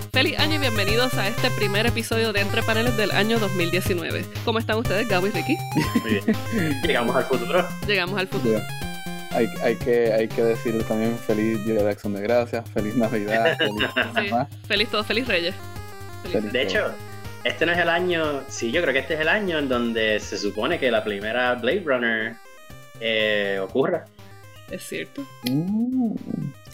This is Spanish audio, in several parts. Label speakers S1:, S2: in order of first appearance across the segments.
S1: feliz año y bienvenidos a este primer episodio de Entre Paneles del año 2019. ¿Cómo están ustedes, Gabo y Ricky?
S2: Muy bien. Llegamos al futuro.
S1: Llegamos al futuro.
S3: Hay, hay, que, hay que decir también feliz Día de Acción de Gracias, feliz Navidad, feliz,
S1: sí, feliz todo, feliz Reyes.
S2: Feliz de hecho, este no es el año, sí, yo creo que este es el año en donde se supone que la primera Blade Runner eh, ocurra.
S1: Es cierto.
S3: Mm,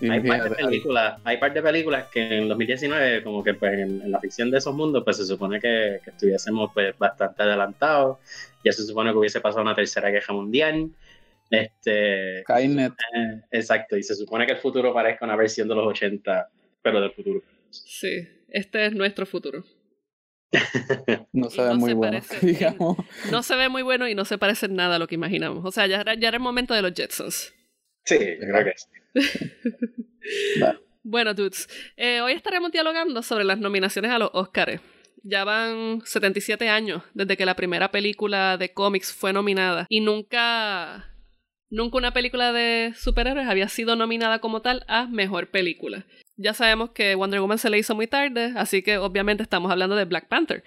S2: hay par de películas, hay par de películas que en 2019, como que pues en, en la ficción de esos mundos, pues se supone que, que estuviésemos pues bastante adelantados. Ya se supone que hubiese pasado una tercera guerra mundial. Este,
S3: Skynet.
S2: eh, exacto, y se supone que el futuro parezca una versión de los 80, pero del futuro.
S1: Sí, este es nuestro futuro.
S3: no se ve
S1: no
S3: muy
S1: se
S3: bueno,
S1: parece-
S3: digamos.
S1: No se ve muy bueno y no se parece en nada a lo que imaginamos. O sea, ya era, ya era el momento de los Jetsons.
S2: Sí, yo creo que sí.
S1: Bueno, dudes, eh, hoy estaremos dialogando sobre las nominaciones a los Oscars. Ya van 77 años desde que la primera película de cómics fue nominada y nunca, nunca una película de superhéroes había sido nominada como tal a mejor película. Ya sabemos que Wonder Woman se le hizo muy tarde, así que obviamente estamos hablando de Black Panther.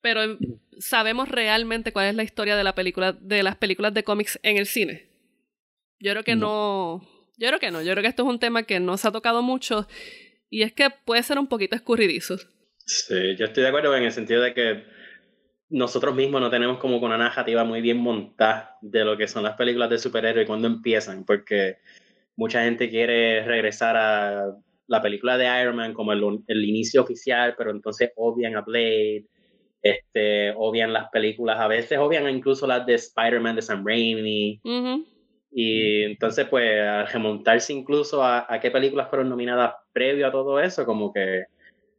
S1: Pero em, sabemos realmente cuál es la historia de la película, de las películas de cómics en el cine. Yo creo que no. Yo creo que no. Yo creo que esto es un tema que no se ha tocado mucho y es que puede ser un poquito escurridizo.
S2: Sí, yo estoy de acuerdo en el sentido de que nosotros mismos no tenemos como una narrativa muy bien montada de lo que son las películas de superhéroes y cuándo empiezan, porque mucha gente quiere regresar a la película de Iron Man como el, el inicio oficial, pero entonces obvian a Blade, este, obvian las películas, a veces obvian incluso las de Spider-Man de Sam Raimi,
S1: Ujú.
S2: Y entonces pues al remontarse incluso a, a qué películas fueron nominadas previo a todo eso, como que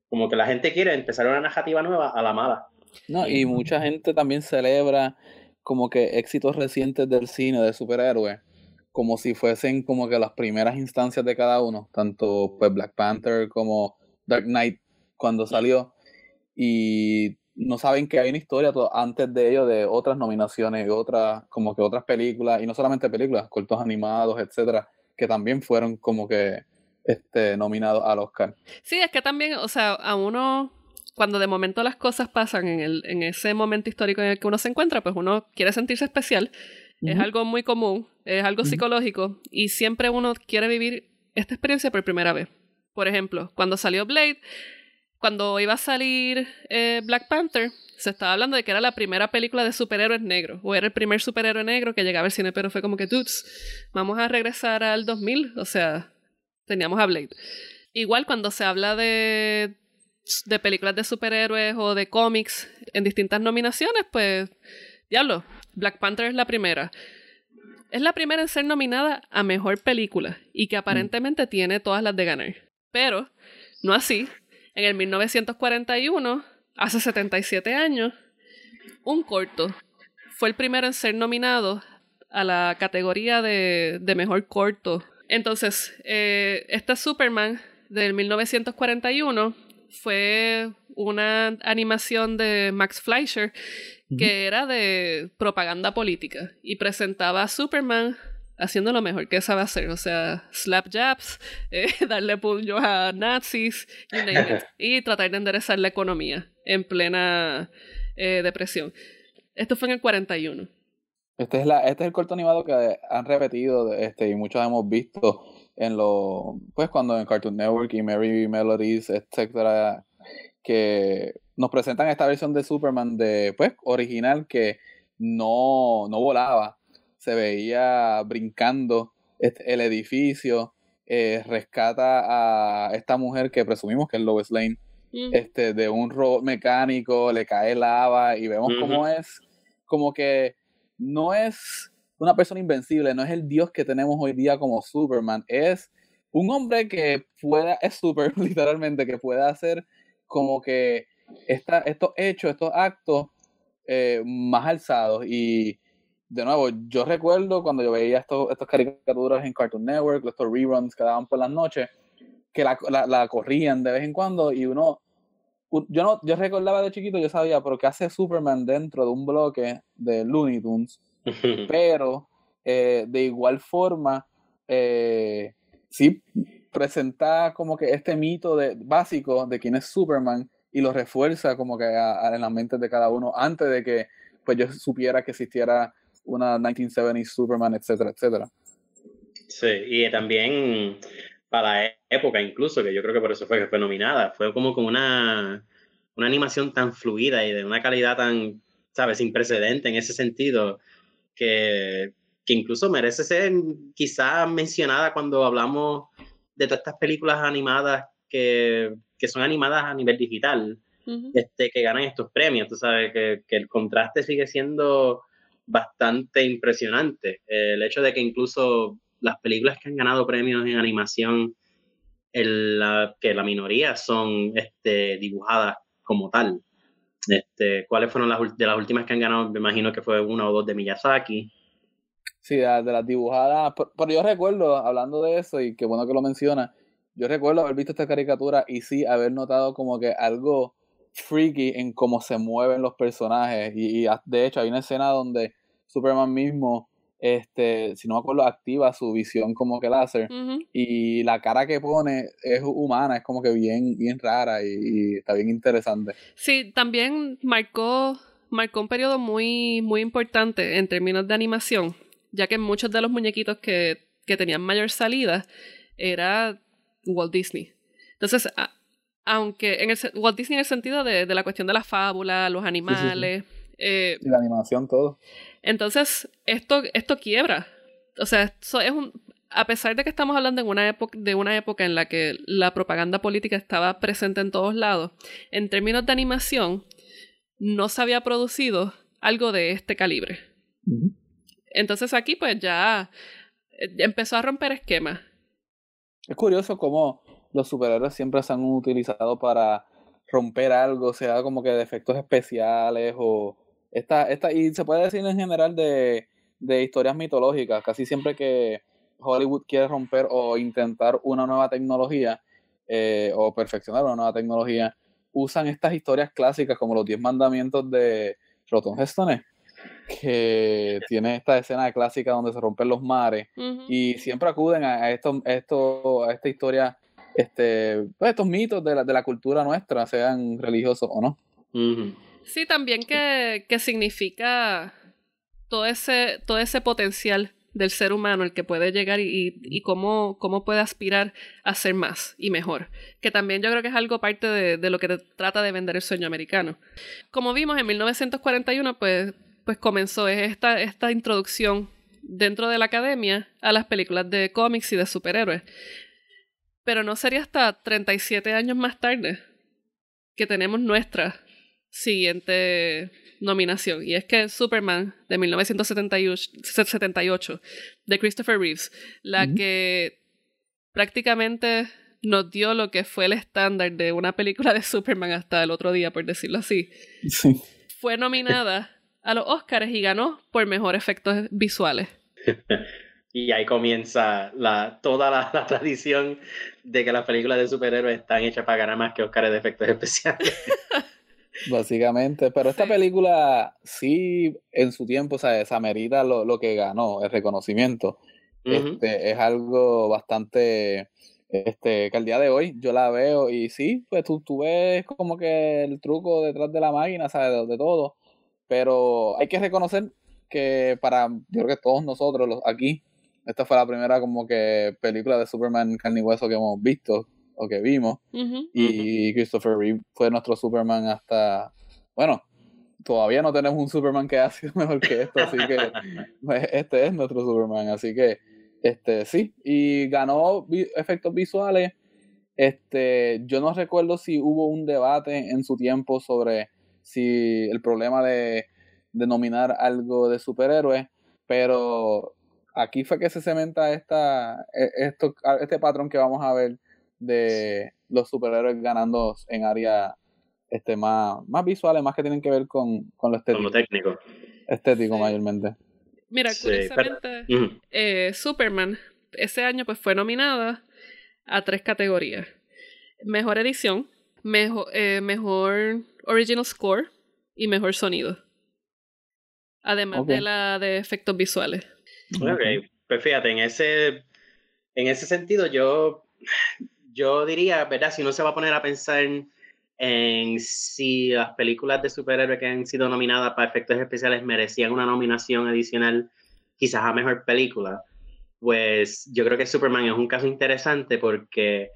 S2: como que la gente quiere empezar una narrativa nueva a la mala.
S3: No, y mucha gente también celebra como que éxitos recientes del cine de superhéroes, como si fuesen como que las primeras instancias de cada uno, tanto pues Black Panther como Dark Knight cuando salió, y no saben que hay una historia to- antes de ello de otras nominaciones y otras, como que otras películas, y no solamente películas, cortos animados, etcétera, que también fueron como que este nominados al Oscar.
S1: Sí, es que también, o sea, a uno, cuando de momento las cosas pasan en, el, en ese momento histórico en el que uno se encuentra, pues uno quiere sentirse especial. Es algo muy común, es algo psicológico y siempre uno quiere vivir esta experiencia por primera vez. Por ejemplo, cuando salió Blade, cuando iba a salir eh, Black Panther, se estaba hablando de que era la primera película de superhéroes negros, o era el primer superhéroe negro que llegaba al cine, pero fue como que, dudes, vamos a regresar al 2000, o sea, teníamos a Blade. Igual cuando se habla de, de películas de superhéroes o de cómics en distintas nominaciones, pues, diablo, Black Panther es la primera. Es la primera en ser nominada a mejor película y que aparentemente tiene todas las de ganar. Pero, no así. En el 1941, hace 77 años, un corto fue el primero en ser nominado a la categoría de, de mejor corto. Entonces, eh, esta Superman del 1941 fue una animación de Max Fleischer que era de propaganda política y presentaba a Superman haciendo lo mejor que sabe hacer, o sea, slap jabs, eh, darle puños a nazis you name it, y tratar de enderezar la economía en plena eh, depresión. Esto fue en el 41.
S3: Este es, la, este es el corto animado que han repetido este, y muchos hemos visto en los, pues cuando en Cartoon Network y Merry Melodies, etcétera, que nos presentan esta versión de Superman de, pues, original que no, no volaba, se veía brincando este, el edificio, eh, rescata a esta mujer que presumimos que es Lois Lane,
S1: Mm.
S3: este, de un robot mecánico, le cae lava y vemos cómo es, como que no es una persona invencible, no es el dios que tenemos hoy día como Superman, es un hombre que pueda, es super literalmente, que pueda hacer como que esta, estos hechos, estos actos eh, más alzados y de nuevo, yo recuerdo cuando yo veía estos, estas caricaturas en Cartoon Network, estos reruns que daban por las noches, que la, la, la corrían de vez en cuando y uno, yo no, yo recordaba de chiquito, yo sabía, pero ¿qué hace Superman dentro de un bloque de Looney Tunes? pero eh, de igual forma, eh, sí presenta como que este mito de, básico de quién es Superman y lo refuerza como que en las mentes de cada uno antes de que pues yo supiera que existiera una 1970 Superman, etcétera, etcétera.
S2: Sí, y también para la época incluso, que yo creo que por eso fue que fue nominada, fue como con una, una animación tan fluida y de una calidad tan, sabes, sin precedente en ese sentido, que, que incluso merece ser quizá mencionada cuando hablamos de todas estas películas animadas que, que son animadas a nivel digital, este, que ganan estos premios. Tú sabes que, que, el contraste sigue siendo bastante impresionante. El hecho de que incluso las películas que han ganado premios en animación, la, que la minoría son este, dibujadas como tal. Este, ¿Cuáles fueron las de las últimas que han ganado? Me imagino que fue una o dos de Miyazaki.
S3: Sí, de, las dibujadas. Pero, yo recuerdo, hablando de eso, y qué bueno que lo menciona, yo recuerdo haber visto esta caricatura y sí haber notado como que algo freaky en cómo se mueven los personajes. Y, y de hecho hay una escena donde Superman mismo este, si no me acuerdo, activa su visión como que láser. Y la cara que pone es humana, es como que bien, bien rara y, está bien interesante.
S1: Sí, también marcó, marcó un periodo muy, muy importante en términos de animación, ya que muchos de los muñequitos que, que tenían mayor salida era Walt Disney. Entonces, aunque en el, Walt Disney en el sentido de, de la cuestión de la fábula, los animales.
S3: Eh, y la animación, todo.
S1: Entonces, esto, esto quiebra. O sea, es un, a pesar de que estamos hablando en una época, de una época en la que la propaganda política estaba presente en todos lados, en términos de animación, no se había producido algo de este calibre. Entonces aquí pues ya eh, empezó a romper esquemas.
S3: Es curioso cómo los superhéroes siempre se han utilizado para romper algo, sea como que de efectos especiales o esta, esta, y se puede decir en general de, de historias mitológicas, casi siempre que Hollywood quiere romper o intentar una nueva tecnología eh, o perfeccionar una nueva tecnología, usan estas historias clásicas como los Diez Mandamientos de Roton Heston, que tiene esta escena clásica donde se rompen los mares y siempre acuden a, esto, esto, a esta historia, este, pues estos mitos de la, de la cultura nuestra, sean religiosos o no.
S1: Sí, también que, que significa todo ese, todo ese potencial del ser humano, el que puede llegar y, y, cómo, cómo, puede aspirar a ser más y mejor. Que también yo creo que es algo parte de, de, lo que trata de vender el sueño americano. Como vimos en 1941, pues, pues comenzó esta, esta introducción dentro de la academia a las películas de cómics y de superhéroes. Pero no sería hasta 37 años más tarde que tenemos nuestra siguiente nominación. Y es que Superman de 1978 de Christopher Reeves, la que prácticamente nos dio lo que fue el estándar de una película de Superman hasta el otro día, por decirlo así. Fue nominada a los Oscars y ganó por mejor efectos visuales.
S2: y ahí comienza la, toda la, la, tradición de que las películas de superhéroes están hechas para ganar más que Oscars de efectos especiales.
S3: Básicamente, pero esta película sí en su tiempo, o sea, amerita lo, lo que ganó, el reconocimiento. este, es algo bastante, este, que al día de hoy yo la veo y sí, pues tú, tú ves como que el truco detrás de la máquina, ¿sabes? De, todo, pero hay que reconocer que para, yo creo que todos nosotros los, aquí, esta fue la primera como que película de Superman carne y hueso que hemos visto, o que vimos. Y Christopher Reeve fue nuestro Superman hasta, bueno, todavía no tenemos un Superman que ha sido mejor que esto, así que pues, este es nuestro Superman, así que este sí, y ganó efectos visuales. Este, yo no recuerdo si hubo un debate en su tiempo sobre si el problema de, de nominar algo de superhéroes, pero aquí fue que se cementa esta, e, esto, este patrón que vamos a ver de los superhéroes ganando en áreas este, más, más visuales, más que tienen que ver con, con lo estético.
S2: técnico.
S3: Estético mayormente.
S1: Mira, curiosamente, eh, Superman ese año pues fue nominada a tres categorías. Mejor edición, mejor, eh, mejor original score y mejor sonido. Además de la de efectos visuales.
S2: Ok, pues fíjate, en ese, en ese sentido yo yo diría, ¿verdad? Si uno se va a poner a pensar en, en si las películas de superhéroes que han sido nominadas para efectos especiales merecían una nominación adicional, quizás a mejor película, pues yo creo que Superman es un caso interesante porque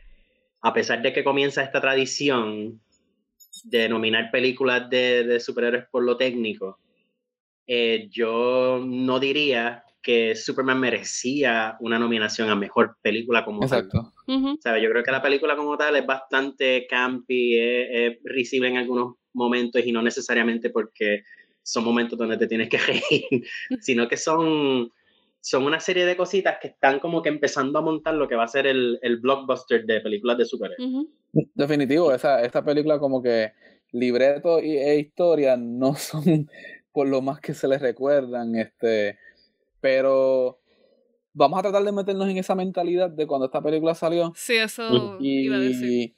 S2: a pesar de que comienza esta tradición de nominar películas de, de superhéroes por lo técnico, eh, yo no diría que Superman merecía una nominación a mejor película como
S3: Exacto.
S2: tal. Yo creo que la película como tal es bastante campy, es, risible en algunos momentos y no necesariamente porque son momentos donde te tienes que reír, sino que son, son una serie de cositas que están como que empezando a montar lo que va a ser el, el blockbuster de películas de superhéroes.
S3: Definitivo, esa, esta película como que libreto y, e historia no son por lo más que se les recuerdan, este pero vamos a tratar de meternos en esa mentalidad de cuando esta película salió.
S1: Sí, eso y, iba a decir.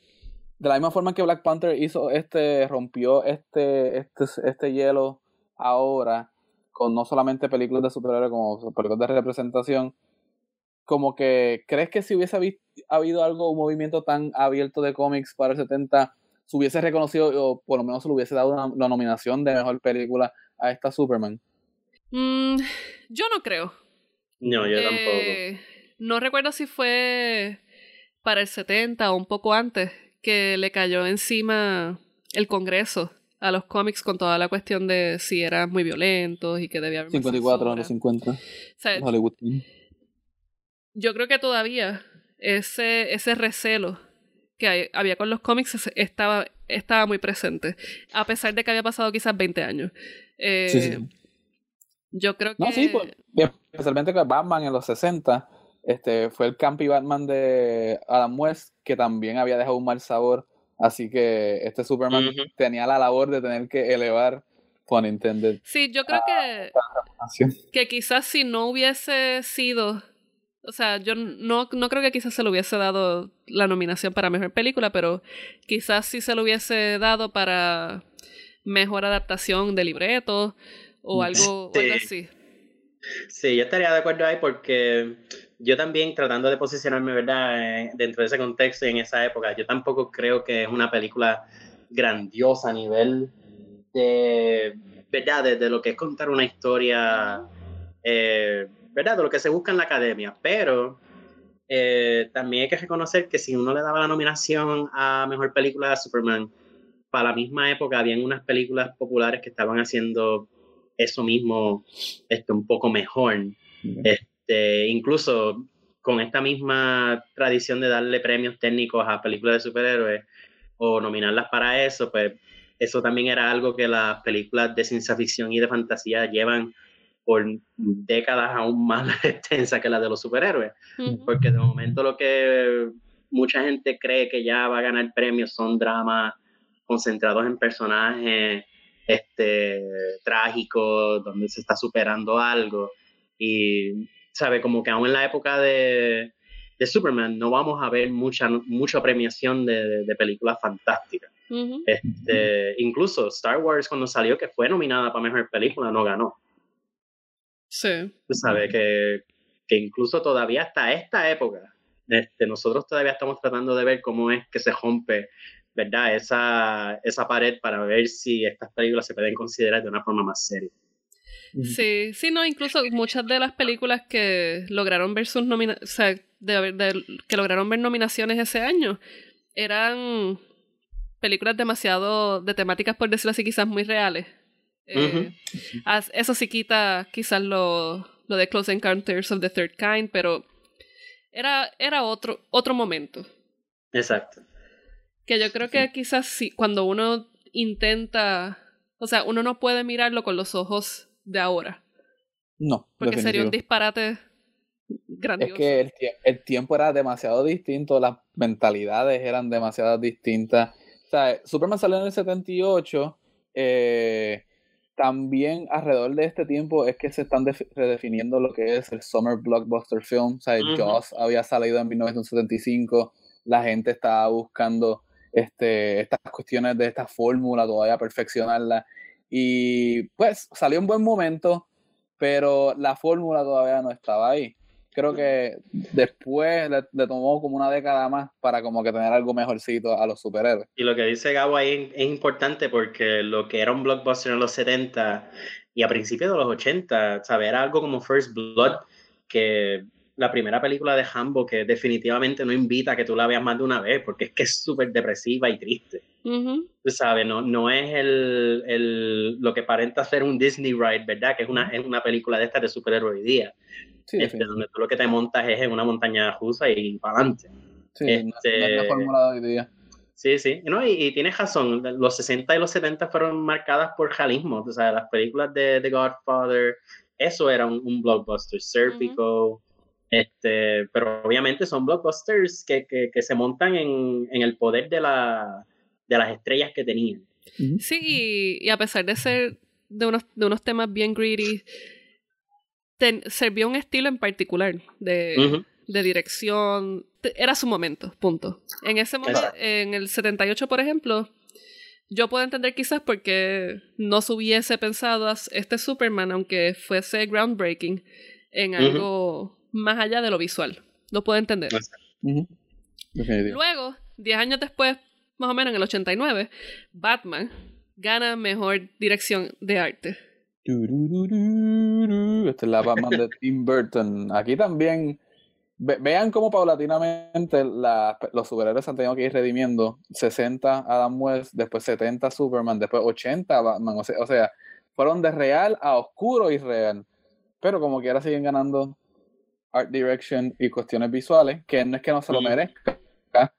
S3: De la misma forma que Black Panther hizo este, rompió este, este, este hielo ahora, con no solamente películas de superhéroes, como películas de representación, como que, ¿crees que si hubiese habido algo, un movimiento tan abierto de cómics para el 70, se hubiese reconocido, o por lo menos se le hubiese dado una, la nominación de mejor película a esta Superman?
S1: Mm, yo no creo.
S2: No, yo tampoco. Eh,
S1: no recuerdo si fue para el 70 o un poco antes que le cayó encima el Congreso a los cómics con toda la cuestión de si eran muy violentos y que debía haber
S3: 54 los 50 Hollywood.
S1: yo creo que todavía ese ese recelo que había con los cómics estaba estaba muy presente a pesar de que había pasado quizás 20 años eh, sí, sí. Yo creo que.
S3: No, sí, pues, especialmente que Batman en los 60 este, fue el campi Batman de Adam West, que también había dejado un mal sabor. Así que este Superman tenía la labor de tener que elevar, por intended.
S1: Sí, yo creo que. Que quizás si no hubiese sido. O sea, yo no, no creo que quizás se le hubiese dado la nominación para mejor película, pero quizás sí se lo hubiese dado para mejor adaptación de libreto o algo, así.
S2: Sí, yo estaría de acuerdo ahí porque yo también tratando de posicionarme, ¿verdad? Eh, dentro de ese contexto y en esa época, yo tampoco creo que es una película grandiosa a nivel de, ¿verdad? De, lo que es contar una historia, eh, ¿verdad? De lo que se busca en la academia, pero eh, también hay que reconocer que si uno le daba la nominación a Mejor Película de Superman, para la misma época habían unas películas populares que estaban haciendo eso mismo este, un poco mejor. Este, incluso con esta misma tradición de darle premios técnicos a películas de superhéroes o nominarlas para eso, pues eso también era algo que las películas de ciencia ficción y de fantasía llevan por décadas aún más extensa que las de los superhéroes. Porque de momento lo que mucha gente cree que ya va a ganar premios son dramas concentrados en personajes este, trágico, donde se está superando algo. Y, ¿sabe? Como que aún en la época de, de Superman no vamos a ver mucha, mucha premiación de, de películas fantásticas. este, incluso Star Wars cuando salió, que fue nominada para Mejor Película, no ganó.
S1: Sí.
S2: Tú sabes que, que incluso todavía hasta esta época, este, nosotros todavía estamos tratando de ver cómo es que se rompe ¿verdad? Esa, esa pared para ver si estas películas se pueden considerar de una forma más seria.
S1: Sí, sí, no, incluso muchas de las películas que lograron ver sus nominaciones, o sea, de, que lograron ver nominaciones ese año, eran películas demasiado de temáticas, por decirlo así, quizás muy reales. Eh, eso sí quita quizás lo, lo de Close Encounters of the Third Kind, pero era, era otro, otro momento.
S2: Exacto.
S1: Que yo creo que quizás sí, cuando uno intenta, o sea, uno no puede mirarlo con los ojos de ahora.
S3: No.
S1: Porque sería un disparate grandioso.
S3: Es que el, tiempo era demasiado distinto, las mentalidades eran demasiado distintas. O sea, Superman salió en el 78, eh, también alrededor de este tiempo es que se están redefiniendo lo que es el Summer Blockbuster Film. O sea, Jaws había salido en 1975, la gente estaba buscando este, estas cuestiones de esta fórmula, todavía perfeccionarla. Y pues salió un buen momento, pero la fórmula todavía no estaba ahí. creo que después le, tomó como una década más para como que tener algo mejorcito a los superhéroes.
S2: Y lo que dice Gabo ahí es importante porque lo que era un blockbuster en los 70 y a principios de los 80, ¿sabes? Era algo como First Blood, que la primera película de Hambo que definitivamente no invita a que tú la veas más de una vez, porque es que es súper depresiva y triste. Tú sabes, no, no es el, el, lo que aparenta ser un Disney ride, ¿verdad? Que es una, es una película de estas de superhéroe hoy día.
S3: Sí,
S2: Este, donde tú lo que te montas es en una montaña rusa y para adelante.
S3: sí, no- no, es la
S2: este-
S3: fórmula de hoy día.
S2: Sí, sí. No, y, y tienes razón. Los 60 y los 70 fueron marcadas por realismo. O sea, las películas de The Godfather, eso era un, un blockbuster. Serpico. Este, pero obviamente son blockbusters que, que, que se montan en, en el poder de, la, de las estrellas que tenían.
S1: Sí, y, y a pesar de ser de unos, de unos temas bien greedy, ten- servía un estilo en particular de, de dirección. Era su momento, punto. En ese momento,
S2: Exacto.
S1: en el 78, por ejemplo, yo puedo entender quizás porque no se hubiese pensado este Superman, aunque fuese groundbreaking, en algo más allá de lo visual. Lo puedo entender. Luego, 10 años después, más o menos en el 89, Batman gana mejor dirección de arte.
S3: Esta es la Batman de Tim Burton. Aquí también. ve- vean cómo paulatinamente la- los superhéroes han tenido que ir redimiendo. 60 Adam West, después 70 Superman, después 80 Batman. O sea, o sea, fueron de real a oscuro y real. Pero como quiera siguen ganando art direction y cuestiones visuales, que no es que no se lo merezca.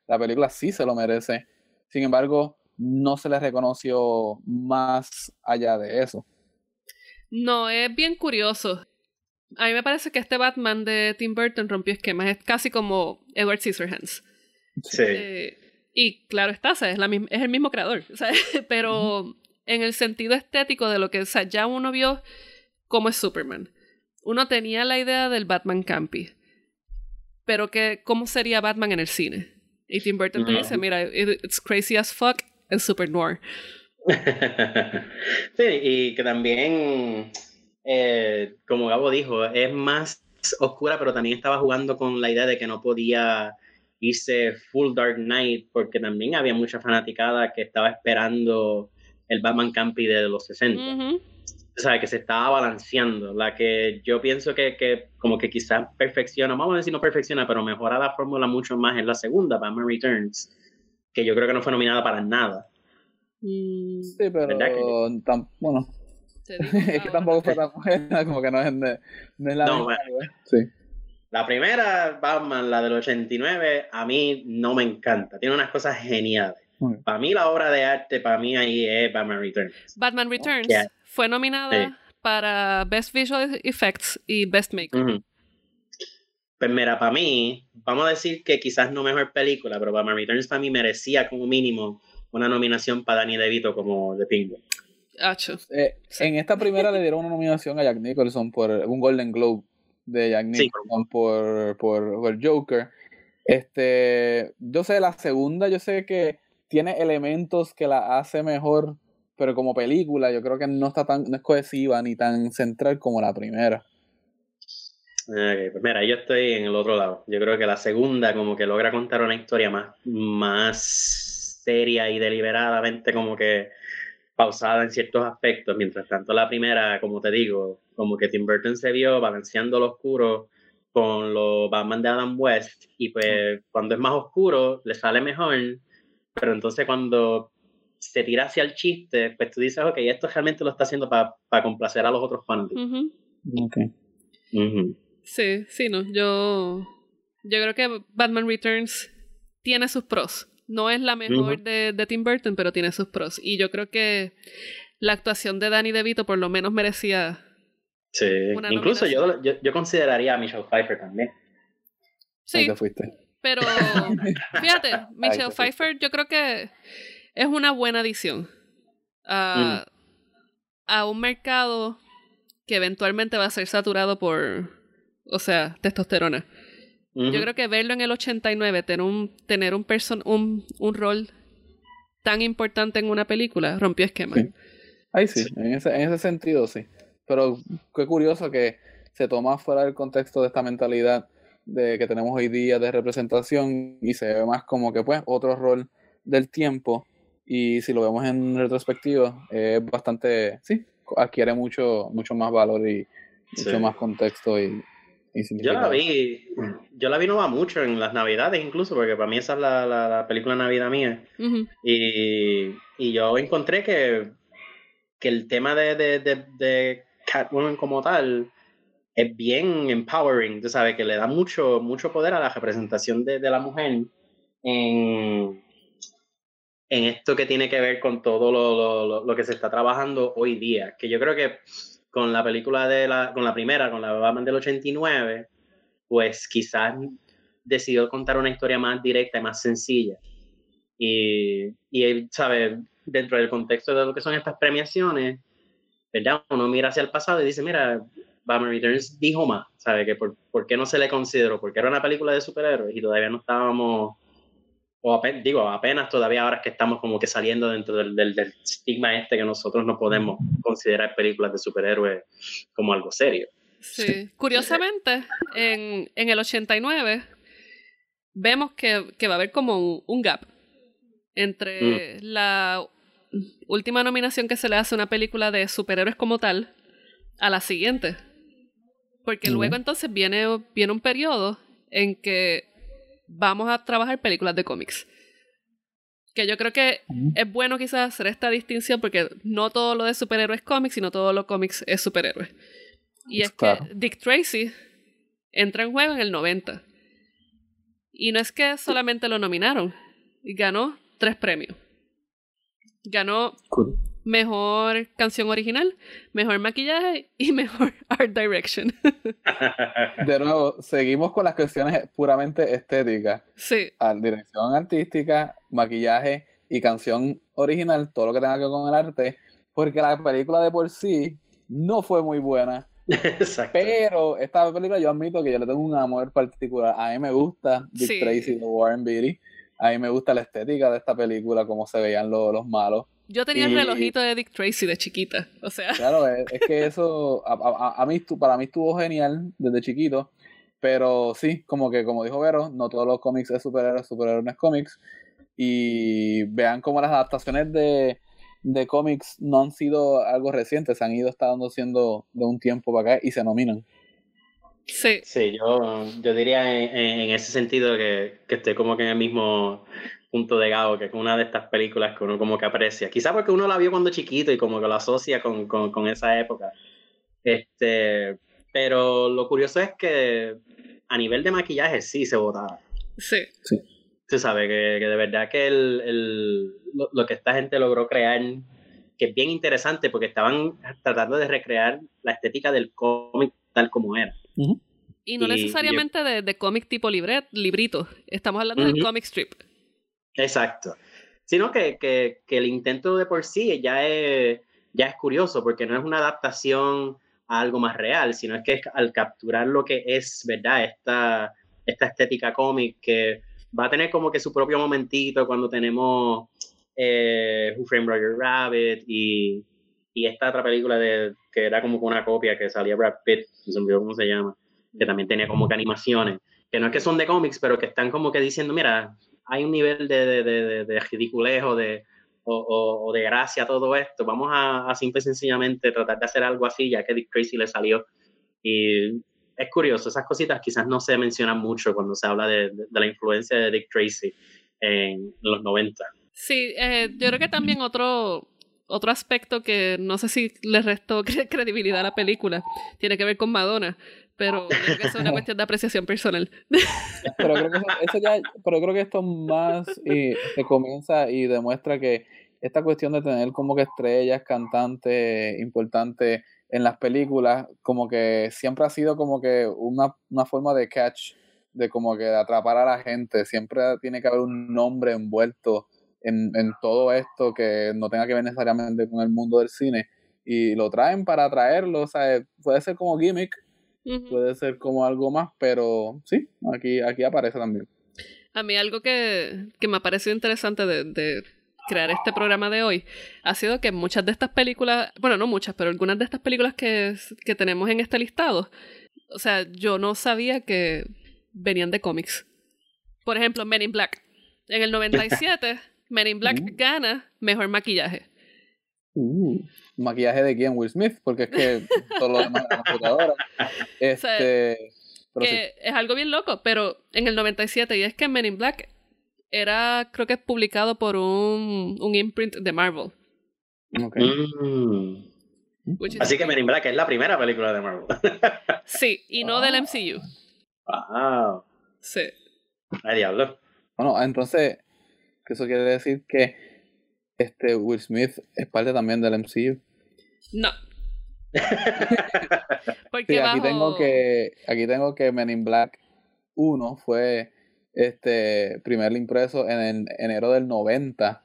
S3: La película sí se lo merece. Sin embargo, no se le reconoció más allá de eso.
S1: No, es bien curioso. A mí me parece que este Batman de Tim Burton rompió esquemas. Es casi como Edward Scissorhands.
S2: Sí.
S1: Eh, y claro está, es, la misma- es el mismo creador. pero en el sentido estético de lo que o sea, ya uno vio cómo es Superman. Uno tenía la idea del Batman Campy. Pero que, ¿cómo sería Batman en el cine? Y Tim Burton te dice, mira, it- it's crazy as fuck and super noir.
S2: sí, y que también, eh, como Gabo dijo, es más oscura, pero también estaba jugando con la idea de que no podía irse full Dark Knight, porque también había mucha fanaticada que estaba esperando el Batman Campy de los 60.
S1: Ujú.
S2: O sea, que se estaba balanceando. La que yo pienso que, que como que quizás perfecciona, vamos a decir no perfecciona, pero mejora la fórmula mucho más en la segunda, Batman Returns, que yo creo que no fue nominada para nada.
S1: Mm,
S3: Sí, pero
S2: ¿Verdad que
S3: tam- bueno, es que tampoco fue tan buena, como que no es, de- no es la
S2: No,
S3: misma,
S2: bueno.
S3: güey. Sí.
S2: La primera, Batman, la del 89, a mí no me encanta. Tiene unas cosas geniales. Para mí la obra de arte, para mí ahí es Batman Returns.
S1: Batman Returns
S2: Yeah.
S1: fue nominada
S2: Sí.
S1: para Best Visual Effects y Best Makeup.
S2: Pues mira, para mí, vamos a decir que quizás no mejor película, pero Batman Returns para mí merecía como mínimo una nominación para Danny DeVito como The Penguin.
S1: Acho.
S3: Eh, en esta primera le dieron una nominación a Jack Nicholson por un Golden Globe de Jack
S2: Sí.
S3: Nicholson por, por, por Joker. Este, yo sé, la segunda, yo sé que tiene elementos que la hace mejor, pero como película, yo creo que no está tan, no es cohesiva ni tan central como la primera.
S2: Ok, pues mira, yo estoy en el otro lado. Yo creo que la segunda como que logra contar una historia más, más seria y deliberadamente como que pausada en ciertos aspectos, mientras tanto la primera, como te digo, como que Tim Burton se vio balanceando lo oscuro con los Batman de Adam West y pues cuando es más oscuro le sale mejor, pero entonces cuando se tira hacia el chiste, pues tú dices, ok, esto realmente lo está haciendo para complacer a los otros.
S3: Okay.
S2: Ujú.
S1: Sí, sí, no. Yo, yo creo que Batman Returns tiene sus pros. No es la mejor de, de Tim Burton, pero tiene sus pros. Y yo creo que la actuación de Danny DeVito por lo menos merecía.
S2: Sí,
S1: Una
S2: incluso yo, yo, yo consideraría a Michelle Pfeiffer también.
S3: Ahí
S1: Sí,
S3: te fuiste.
S1: Pero fíjate, Michelle. Pfeiffer yo creo que es una buena adición a, a un mercado que eventualmente va a ser saturado por, o sea, testosterona. Yo creo que verlo en el 89, tener un, tener un, person, un, un rol tan importante en una película, rompió esquemas.
S3: Sí. Ahí sí, En, ese, en ese sentido sí. Pero qué curioso que se toma fuera del contexto de esta mentalidad de que tenemos hoy día de representación y se ve más como que pues otro rol del tiempo. Y si lo vemos en retrospectiva es bastante, sí, adquiere mucho, mucho más valor y mucho más contexto y,
S2: yo la vi, yo la vi no va mucho en las navidades incluso, porque para mí esa es la, la, película navidad mía. y, y, yo encontré que, que el tema de, de, de, de, Catwoman como tal es bien empowering, tú sabes, que le da mucho, mucho poder a la representación de, de la mujer en, en esto que tiene que ver con todo lo, lo, lo, que se está trabajando hoy día. Que yo creo que con la película de la, con la primera, con la Batman del 89, pues quizás decidió contar una historia más directa y más sencilla. Y, y él, ¿sabe? Dentro del contexto de lo que son estas premiaciones, ¿verdad? Uno mira hacia el pasado y dice, mira, Batman Returns dijo más, ¿sabe? Que por, por qué no se le consideró, porque era una película de superhéroes y todavía no estábamos o apenas, digo, apenas todavía ahora es que estamos como que saliendo dentro del, del, estigma este que nosotros no podemos considerar películas de superhéroes como algo serio.
S1: Sí, curiosamente, en, en el 89 vemos que, que va a haber como un, gap entre mm. la última nominación que se le hace a una película de superhéroes como tal a la siguiente. Porque luego entonces viene, viene un periodo en que vamos a trabajar películas de cómics. Que yo creo que es bueno quizás hacer esta distinción porque no todo lo de superhéroes es cómics, sino todo lo cómics es superhéroes. Y es que Dick Tracy entra en juego en el 90. Y no es que solamente lo nominaron, ganó tres premios. Ganó mejor canción original, mejor maquillaje y mejor art direction.
S3: De nuevo, seguimos con las cuestiones puramente estéticas.
S1: Sí.
S3: Dirección artística, maquillaje y canción original, todo lo que tenga que ver con el arte, porque la película de por sí no fue muy buena.
S2: Exacto.
S3: Pero esta película yo admito que yo le tengo un amor particular. A mí me gusta Dick Tracy de Warren Beatty. A mí me gusta la estética de esta película, cómo se veían los, los malos.
S1: Yo tenía el relojito de Dick Tracy de chiquita, o sea.
S3: Claro, es, que eso a, mí, para mí estuvo genial desde chiquito, pero sí, como que como dijo Vero, no todos los cómics es superhéroes, superhéroes no es cómics, y vean cómo las adaptaciones de, de cómics no han sido algo reciente, se han ido estando siendo de un tiempo para acá y se nominan.
S1: Sí.
S2: Sí, yo, yo diría en, en ese sentido que, que estoy como que en el mismo punto de Gao, que es una de estas películas que uno como que aprecia. Quizá porque uno la vio cuando chiquito y como que lo asocia con, con, con esa época. Este, pero lo curioso es que a nivel de maquillaje sí se votaba.
S1: Sí.
S3: sí.
S2: Tú sabes que, que de verdad que el, el, lo, que esta gente logró crear, que es bien interesante porque estaban tratando de recrear la estética del cómic tal como era.
S1: Y no necesariamente de, de cómic tipo libret, librito. Estamos hablando de comic strip.
S2: Exacto. Sino que, que, que, el intento de por sí ya es, ya es curioso, porque no es una adaptación a algo más real, sino es que al capturar lo que es, ¿verdad? Esta, esta estética cómic que va a tener como que su propio momentito cuando tenemos eh, Roger Rabbit y, y, esta otra película de, que era como una copia que salía Brad Pitt, se llama, que también tenía como que animaciones, que no es que son de cómics, pero que están como que diciendo, mira, hay un nivel de, de, de, de ridiculejo de, o, o, de gracia todo esto. Vamos a, a, simple y sencillamente tratar de hacer algo así, ya que Dick Tracy le salió. Y es curioso, esas cositas quizás no se mencionan mucho cuando se habla de, la influencia de Dick Tracy en los 90.
S1: Sí, eh, yo creo que también otro, otro aspecto que no sé si le restó credibilidad a la película tiene que ver con Madonna pero creo que es una cuestión de apreciación personal.
S3: pero creo que eso, ya, pero creo que esto más y se comienza y demuestra que esta cuestión de tener como que estrellas, cantantes importantes en las películas, como que siempre ha sido como que una, una forma de catch, de como que de atrapar a la gente, siempre tiene que haber un nombre envuelto en, en todo esto que no tenga que ver necesariamente con el mundo del cine y lo traen para traerlo, o sea, puede ser como gimmick, Puede ser como algo más, pero sí, aquí, aquí aparece también.
S1: A mí algo que, que me ha parecido interesante de, de, crear este programa de hoy ha sido que muchas de estas películas, bueno, no muchas, pero algunas de estas películas que, que tenemos en este listado o sea, yo no sabía que venían de cómics. Por ejemplo, Men in Black. En el 97, Men in Black
S3: Mm.
S1: gana mejor maquillaje.
S3: Uh, maquillaje de quién, Will Smith, porque es que todo lo demás es la computadora. Este, pero sí.
S1: que es algo bien loco, pero en el 97, y es que Men in Black era, creo que publicado por un, un imprint de Marvel.
S3: Ok.
S2: Mm. Así que. Men in Black es la primera película de Marvel.
S1: Sí, y no
S3: Ah.
S1: del MCU.
S2: wow.
S1: Sí.
S2: Ay, diablo.
S3: Bueno, entonces, que eso quiere decir que este Will Smith es parte también del MCU.
S1: No. Porque
S3: Sí, aquí tengo que aquí tengo que Men in Black 1 fue este primer impreso en el enero del 90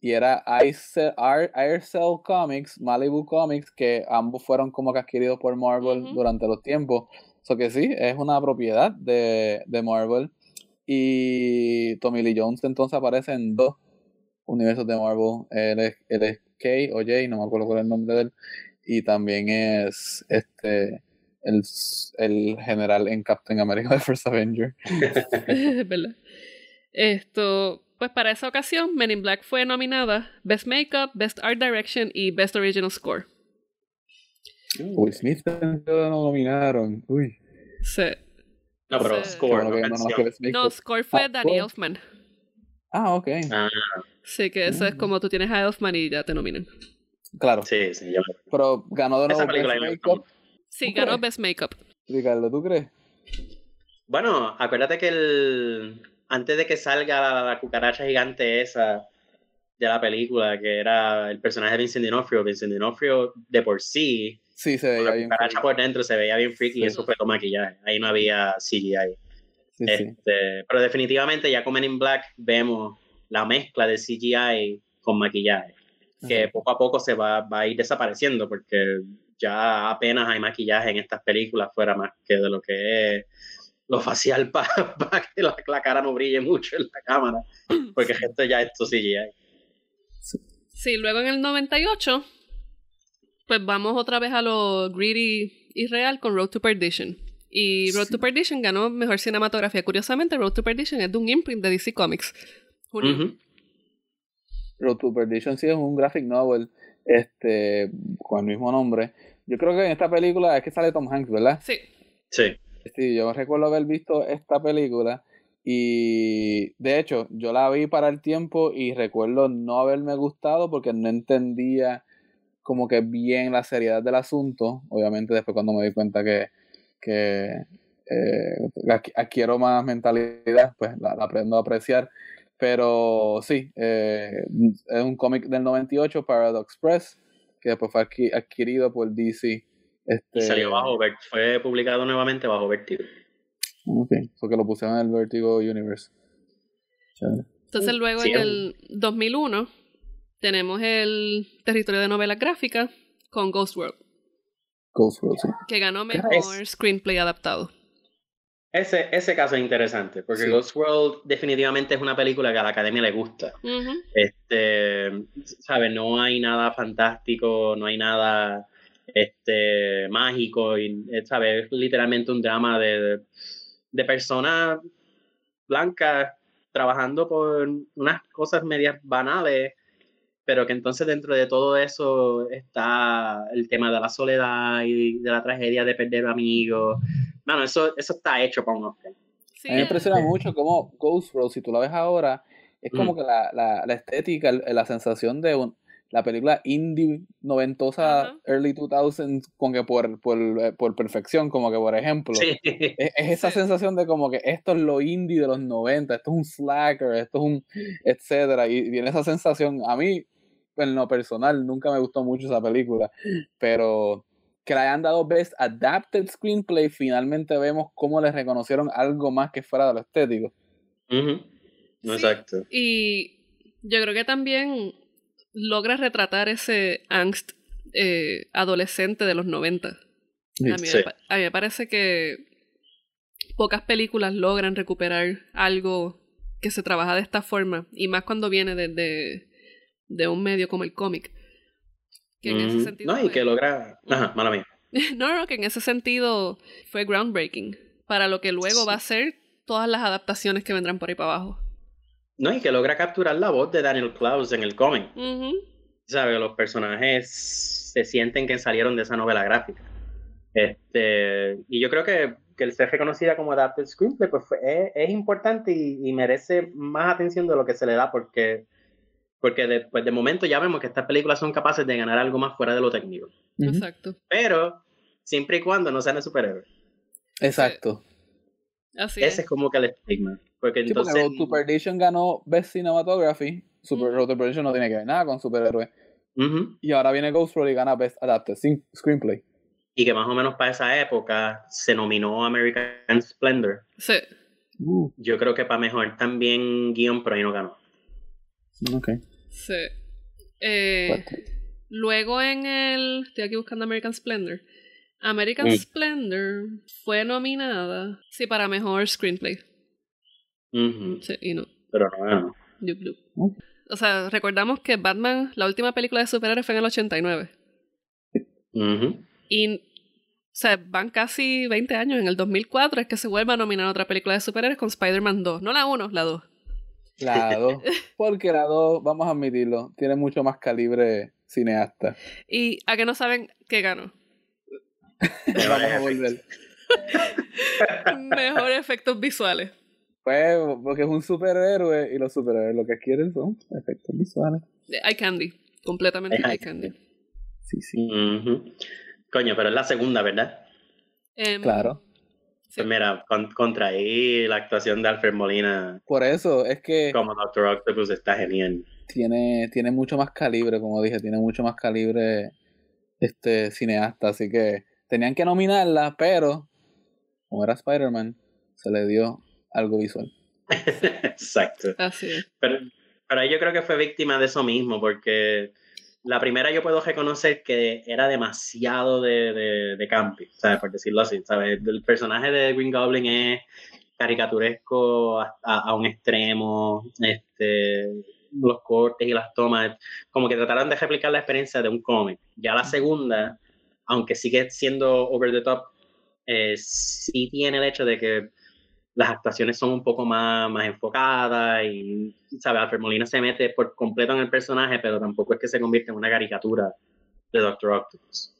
S3: y era Aircell, Air- Aircell Comics, Malibu Comics, que ambos fueron como que adquiridos por Marvel durante los tiempos. So que sí, es una propiedad de, de Marvel. Y Tommy Lee Jones entonces aparece en dos universos de Marvel. Él es, él es K o J, no me acuerdo cuál es el nombre de él. Y también es este el, el general en Captain America de First Avenger.
S1: Es verdad. Esto, pues para esa ocasión, Men in Black fue nominada Best Makeup, Best Art Direction y Best Original Score.
S3: Will Smith lo nominaron. Uy.
S1: Sí.
S2: No, pero
S1: Sí.
S2: score, no
S3: no, no,
S1: No. Score fue
S3: Ah,
S1: Danny. Elfman.
S3: Ah, ok.
S2: Ah,
S1: Sí, que eso es
S3: Mm.
S1: como tú tienes a Elfman y ya te nominan.
S3: Claro.
S2: sí, sí. yo-
S3: Pero ganó de
S2: Esa
S3: nuevo
S2: película
S3: Best Makeup.
S1: Sí,
S3: ¿Tú
S1: ganó
S3: crees?
S1: Best Makeup.
S3: Ricardo, ¿tú crees?
S2: Bueno, acuérdate que el antes de que salga la, la cucaracha gigante esa de la película, que era el personaje de Vincent D'Onofrio, Vincent D'Onofrio de por sí,
S3: Sí, se
S2: con
S3: veía
S2: la
S3: bien.
S2: cucaracha
S3: freaky.
S2: por dentro se veía bien freaky y eso fue todo maquillaje. Ahí no había CGI.
S3: Sí, sí.
S2: Este, pero definitivamente ya con Men in Black vemos la mezcla de CGI con maquillaje, que
S3: Ajá.
S2: poco a poco se va, va a ir desapareciendo porque ya apenas hay maquillaje en estas películas fuera más que de lo que es lo facial para que la, la cara no brille mucho en la cámara, porque esto ya esto CGI.
S1: Sí, luego en el 98, pues vamos otra vez a lo greedy y real con Road to Perdition. Y Road
S3: Sí.
S1: to Perdition ganó mejor cinematografía. Curiosamente, Road to Perdition es de un imprint de DC Comics.
S2: Ujú.
S3: Road to Perdition sí es un graphic novel este, con el mismo nombre. Yo creo que en esta película es que sale Tom Hanks, ¿verdad?
S1: Sí,
S2: Sí.
S3: Sí, yo recuerdo haber visto esta película y de hecho yo la vi para el tiempo y recuerdo no haberme gustado porque no entendía como que bien la seriedad del asunto. Obviamente después cuando me di cuenta que, que eh, adqu- adquiero más mentalidad, pues la, la aprendo a apreciar. Pero sí, eh, es un cómic del 98, Paradox Press, que después fue adqui- adquirido por DC. Este,
S2: Y salió bajo, fue publicado nuevamente bajo Vertigo.
S3: Ok, porque lo pusieron en el Vertigo Universe.
S1: Entonces luego
S2: Sí,
S1: en el 2001 tenemos el territorio de novelas gráficas con Ghost World,
S3: Ghost World, sí.
S1: que ganó
S3: ¿Qué
S1: mejor screenplay adaptado.
S2: Ese, ese caso es interesante, porque
S3: Sí.
S2: Ghost World definitivamente es una película que a la academia le gusta. Este, ¿sabes? No hay nada fantástico, no hay nada este, mágico, y, eh, ¿sabes? Es literalmente un drama de, de personas blancas trabajando por unas cosas medias banales, pero que entonces dentro de todo eso está el tema de la soledad y de la tragedia de perder amigos. Bueno, eso, eso está hecho para un Oscar.
S1: Sí,
S3: A mí me impresiona mucho cómo Ghost World, si tú la ves ahora, es como
S2: Mm.
S3: que la, la, la estética, la sensación de un- la película indie noventosa,
S1: Ajá.
S3: early 2000s, con que por, por, eh, por perfección, como que por ejemplo.
S2: Sí.
S3: Es, es esa
S1: Sí.
S3: sensación de como que esto es lo indie de los 90, esto es un slacker, esto es un etcétera, y tiene esa sensación, a mí, en lo personal, nunca me gustó mucho esa película, pero que le hayan dado Best Adapted Screenplay, finalmente vemos cómo les reconocieron algo más que fuera de lo estético.
S1: Sí.
S2: Exacto.
S1: Y yo creo que también logra retratar ese angst eh, adolescente de los 90. A mí,
S2: Sí.
S1: a mí me parece que pocas películas logran recuperar algo que se trabaja de esta forma, y más cuando viene desde de un medio como el cómic. Que en ese
S2: Ujú.
S1: sentido,
S2: No, y que logra. Ajá, mala mía.
S1: No, no, que en ese sentido fue groundbreaking para lo que luego va a ser todas las adaptaciones que vendrán por ahí para abajo.
S2: No, y que logra capturar la voz de Daniel Klaus en el cómic.
S1: Ujú.
S2: ¿Sabes? Los personajes se sienten que salieron de esa novela gráfica. Este, y yo creo que, que el ser reconocida como Adapted Screenplay pues es, es importante y, y merece más atención de lo que se le da porque, porque de, pues de momento ya vemos que estas películas son capaces de ganar algo más fuera de lo técnico.
S1: Exacto.
S2: Pero siempre y cuando no sean de superhéroes.
S3: Exacto.
S1: Así
S2: Ese
S1: es.
S2: es como que el estigma. Porque
S3: Sí, porque
S2: entonces...
S3: Road to Perdition ganó Best Cinematography. Super
S1: Mm.
S3: Road to Perdition no tiene que ver nada con superhéroes.
S2: Ujú.
S3: Y ahora viene Ghost World y gana Best Adapted Screen- Screenplay.
S2: Y que más o menos para esa época se nominó American Splendor.
S1: Sí.
S3: Uh,
S2: Yo creo que para mejor también guion, pero ahí no ganó.
S3: Ok.
S1: Sí. Eh, luego en el. Estoy aquí buscando American Splendor. American
S2: Mm.
S1: Splendor fue nominada. Sí, para mejor screenplay.
S2: Ujú.
S1: Sí, y no.
S2: Pero no.
S1: O sea, recordamos que Batman, la última película de superhéroes fue en el 89.
S2: Ujú.
S1: Y. O sea, van casi 20 años. En el 2004 es que se vuelve a nominar otra película de superhéroes con Spider-Man 2. No la 1, la 2.
S3: La 2. Porque la 2, vamos a admitirlo, tiene mucho más calibre cineasta.
S1: Y a que no saben qué ganó.
S3: vamos a volver.
S1: Mejor efectos visuales.
S3: Pues, porque es un superhéroe y los superhéroes lo que quieren son efectos visuales.
S1: Eye Candy. Completamente
S2: Eye
S1: Eye Candy.
S3: Sí, sí.
S2: Coño, pero es la segunda, ¿verdad?
S1: Em,
S3: Claro.
S1: Sí.
S2: Pues mira, con- contra ahí la actuación de Alfred Molina
S3: Por eso es que
S2: como Doctor Octopus está genial.
S3: tiene, tiene mucho más calibre, como dije, tiene mucho más calibre este cineasta, así que tenían que nominarla, pero como era Spider-Man, se le dio algo visual.
S2: Exacto.
S1: Así es.
S2: Pero, pero ahí yo creo que fue víctima de eso mismo, porque la primera yo puedo reconocer que era demasiado de, de, campi, ¿sabes? Por decirlo así, ¿sabes? El personaje de Green Goblin es caricaturesco a un extremo, este, los cortes y las tomas, como que trataron de replicar la experiencia de un cómic. Ya la segunda, aunque sigue siendo over the top, eh, sí tiene el hecho de que las actuaciones son un poco más, más enfocadas y, ¿sabes? Alfred Molina se mete por completo en el personaje, pero tampoco es que se convierte en una caricatura de Doctor Octopus.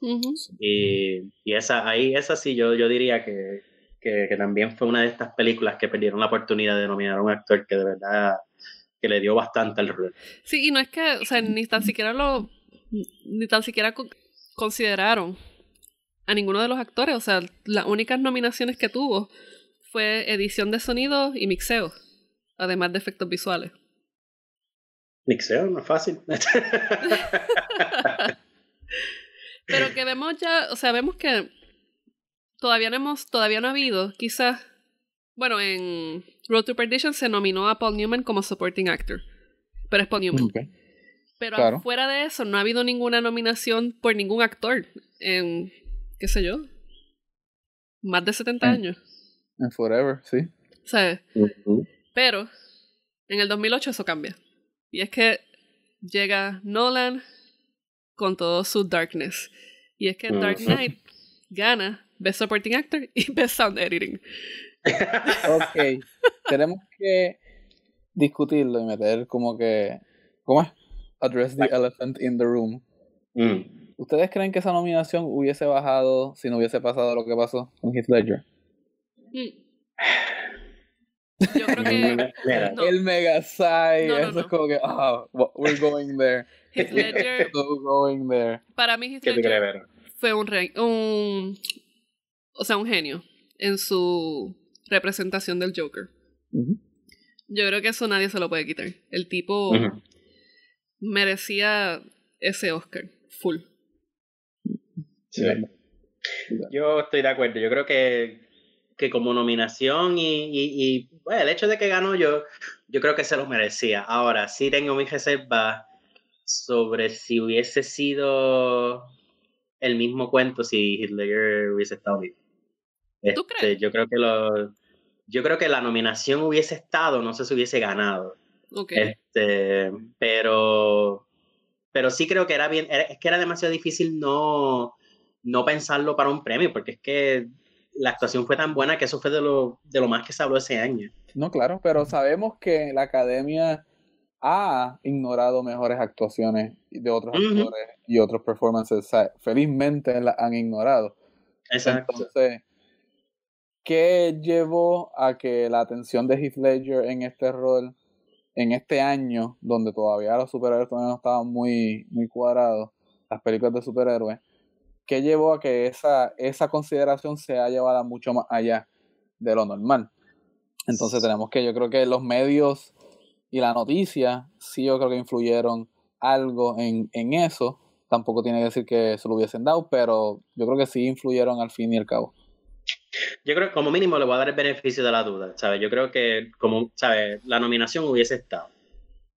S2: Y, y esa, ahí, esa sí, yo, yo diría que, que, que también fue una de estas películas que perdieron la oportunidad de nominar a un actor que de verdad que le dio bastante al rol.
S1: Sí, y no es que, o sea, ni tan siquiera lo. Ni tan siquiera co- consideraron a ninguno de los actores. O sea, las únicas nominaciones que tuvo fue edición de sonido y mixeo. Además de efectos visuales.
S2: Mixeo, no es fácil.
S1: Pero que vemos ya, o sea, vemos que todavía no hemos, todavía no ha habido, quizás, bueno, en Road to Perdition se nominó a Paul Newman como supporting actor, pero es Paul Newman. Pero
S3: Claro.
S1: fuera de eso, no ha habido ninguna nominación por ningún actor en, qué sé yo, más de 70
S3: Mm.
S1: años.
S3: En Forever, sí.
S1: O sea,
S2: Ujú.
S1: pero en el 2008 eso cambia. Y es que llega Nolan con todo su darkness. Y es que Dark. Knight gana Best Supporting Actor y Best Sound Editing.
S3: Ok. Tenemos que discutirlo y meter como que. ¿Cómo es? Address the elephant in the room.
S2: Mm.
S3: ¿Ustedes creen que esa nominación hubiese bajado si no hubiese pasado lo que pasó con Heath Ledger?
S1: Yo creo que No.
S3: El mega sigh.
S1: No, no,
S3: eso es
S1: no.
S3: como que, ah, we're going there.
S1: Heath Ledger,
S3: We're going there.
S1: para mí Heath
S2: ¿qué te
S1: Ledger fue un, re- un o sea, un genio en su representación del Joker. Yo creo que eso nadie se lo puede quitar. El tipo merecía ese Oscar full.
S2: Sí. Yo estoy de acuerdo. Yo creo que, que como nominación y, y, y, bueno, el hecho de que ganó yo, yo creo que se lo merecía. Ahora, sí tengo mis reservas sobre si hubiese sido el mismo cuento si Hitler hubiese estado vivo.
S1: ¿Tú
S2: Este,
S1: crees?
S2: Yo creo que lo, yo creo que la nominación hubiese estado, no sé si hubiese ganado.
S1: Ok.
S2: Este, pero, pero sí creo que era bien, era- es que era demasiado difícil no, no pensarlo para un premio, porque es que la actuación fue tan buena que eso fue de lo, de lo más que se habló ese año.
S3: No, claro, pero sabemos que la academia ha ignorado mejores actuaciones de otros actores y otros performances. felizmente la han ignorado.
S2: Exacto.
S3: Entonces, ¿qué llevó a que la atención de Heath Ledger en este rol, en este año, donde todavía los superhéroes todavía no estaban muy, muy cuadrados, las películas de superhéroes, ¿qué llevó a que esa, esa consideración sea llevada mucho más allá de lo normal? Entonces tenemos que, yo creo que los medios y la noticia, sí yo creo que influyeron algo en, en eso. Tampoco tiene que decir que se lo hubiesen dado, pero yo creo que sí influyeron al fin y al cabo.
S2: Yo creo que como mínimo le voy a dar el beneficio de la duda, ¿sabes? Yo creo que, como, ¿sabes? La nominación hubiese estado.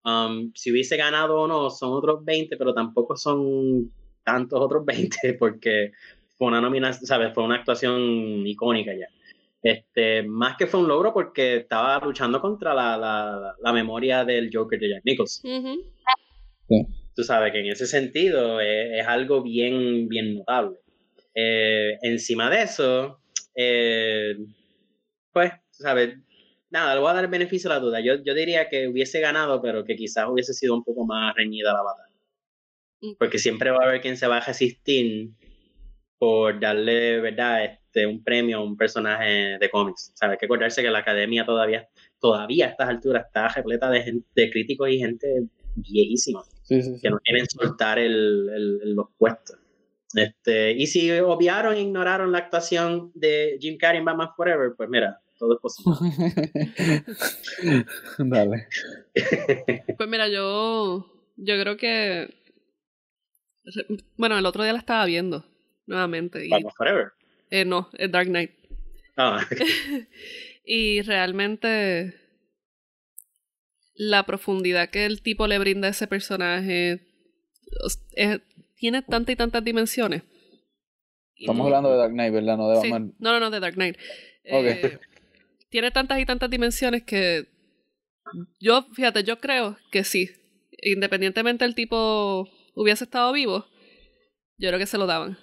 S2: Um, si hubiese ganado o no, son otros 20, pero tampoco son tantos otros 20, porque fue una nominación, ¿sabes? Fue una actuación icónica ya. Este, más que fue un logro porque estaba luchando contra la, la, la memoria del Joker de Jack Nicholson. Tú sabes que en ese sentido es, algo bien, bien notable. Eh, encima de eso, eh, pues, sabes, nada, le voy a dar el beneficio a la duda. Yo, yo diría que hubiese ganado, pero que quizás hubiese sido un poco más reñida la batalla. Porque siempre va a haber quien se va a resistir por darle, ¿verdad? Este, un premio a un personaje de cómics. ¿Sabes? Hay que acordarse que la academia todavía, todavía a estas alturas está repleta de, gente, de críticos y gente viejísima que no quieren soltar el, los puestos. Este, y si obviaron e ignoraron la actuación de Jim Carrey en Batman Forever, pues mira, todo es posible.
S3: Dale.
S1: pues mira, yo, yo creo que. Bueno, el otro día la estaba viendo nuevamente.
S2: Batman Forever.
S1: Eh, no, es Dark Knight.
S2: Ah.
S1: y realmente la profundidad que el tipo le brinda a ese personaje tiene tantas y tantas dimensiones.
S3: Estamos hablando de Dark Knight, ¿verdad? No, de
S1: No, no, no, de Dark Knight. Eh, tiene tantas y tantas dimensiones que yo, fíjate, yo creo que sí. Independientemente del tipo hubiese estado vivo, yo creo que se lo daban.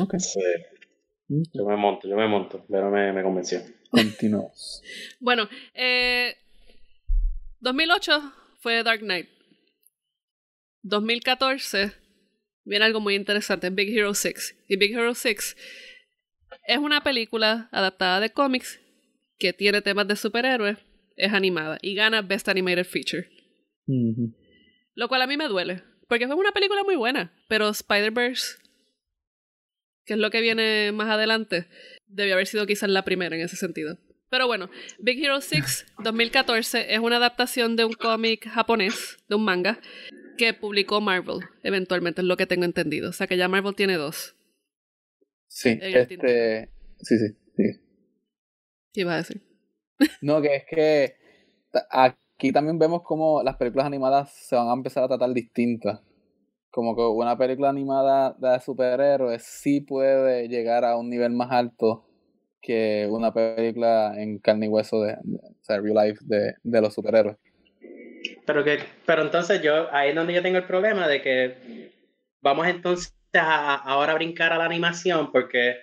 S3: Ok.
S2: Yo me monto, yo me monto, pero me, me convenció.
S3: Continuamos.
S1: bueno, eh, 2008 fue Dark Knight. 2014 viene algo muy interesante, Big Hero 6. Y Big Hero 6 es una película adaptada de cómics que tiene temas de superhéroes, es animada y gana Best Animated Feature. Lo cual a mí me duele, porque fue una película muy buena, pero Spider-Verse que es lo que viene más adelante, debió haber sido quizás la primera en ese sentido. Pero bueno, Big Hero 6 2014 es una adaptación de un cómic japonés, de un manga, que publicó Marvel, eventualmente, es lo que tengo entendido. O sea que ya Marvel tiene dos.
S3: Sí, este... Sí, sí, sí.
S1: ¿Qué iba a decir?
S3: No, que es que aquí también vemos cómo las películas animadas se van a empezar a tratar distintas como que una película animada de superhéroes sí puede llegar a un nivel más alto que una película en carne y hueso de, sea, real life de, de, los superhéroes.
S2: Pero que, pero entonces yo, ahí es donde yo tengo el problema de que vamos entonces a, ahora a brincar a la animación, porque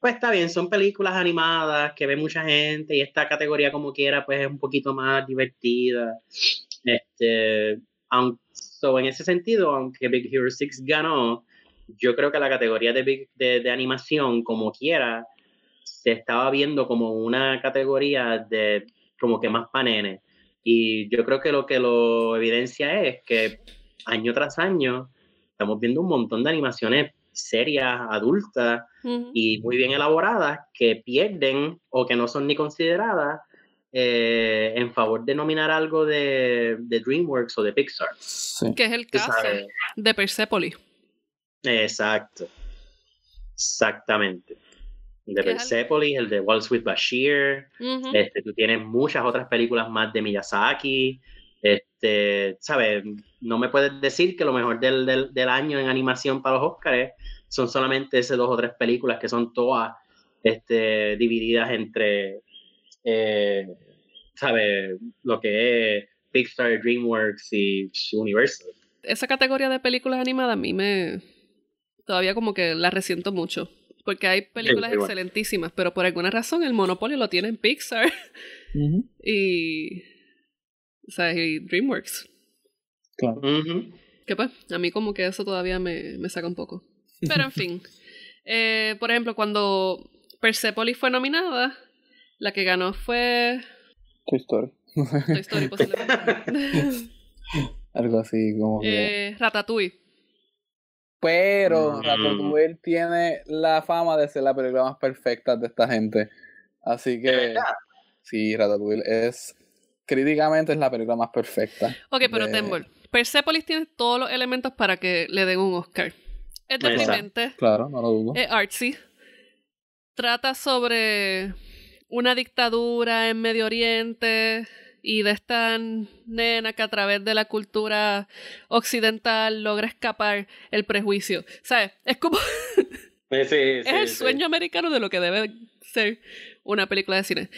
S2: pues está bien, son películas animadas que ve mucha gente y esta categoría como quiera pues es un poquito más divertida. Este, aunque en ese sentido, aunque Big Hero 6 ganó, yo creo que la categoría de, de, animación, como quiera, se estaba viendo como una categoría de como que más panenes. Y yo creo que lo que lo evidencia es que año tras año estamos viendo un montón de animaciones serias, adultas y muy bien elaboradas que pierden o que no son ni consideradas eh, en favor de nominar algo de, de DreamWorks o de Pixar.
S1: Que es el caso de Persepolis.
S2: Exacto. Exactamente. De Persepolis, el... de Wall Street Bashir. este, tú tienes muchas otras películas más de Miyazaki. Este, ¿sabes? No me puedes decir que lo mejor del, del, del, año en animación para los Oscars son solamente esas dos o tres películas que son todas este, divididas entre eh, ¿sabe? Lo que es Pixar, DreamWorks y Universal.
S1: Esa categoría de películas animadas a mí me... todavía como que la resiento mucho. Porque hay películas excelentísimas, pero por alguna razón el monopolio lo tiene en Pixar y. O sea, y DreamWorks.
S3: Claro.
S2: Ujú.
S1: Que pues, a mí como que eso todavía me, me saca un poco. Pero en fin. Eh, por ejemplo, cuando Persepolis fue nominada, la que ganó fue
S3: Toy Story.
S1: Toy Story posiblemente.
S3: Algo así como que...
S1: eh, Ratatouille.
S3: Pero
S2: Mm.
S3: Ratatouille tiene la fama de ser la película más perfecta de esta gente. Así que... Sí, Ratatouille es... Críticamente es la película más perfecta.
S1: Ok, pero
S3: de-
S1: Tembol. Persepolis tiene todos los elementos para que le den un Oscar. Es deprimente,
S3: Claro, no lo dudo.
S1: es artsy. Trata sobre una dictadura en Medio Oriente y de esta nena que a través de la cultura occidental logra escapar el prejuicio. ¿Sabes? Es como
S2: Sí, sí,
S1: es el
S2: sí.
S1: sueño americano de lo que debe ser una película de cine.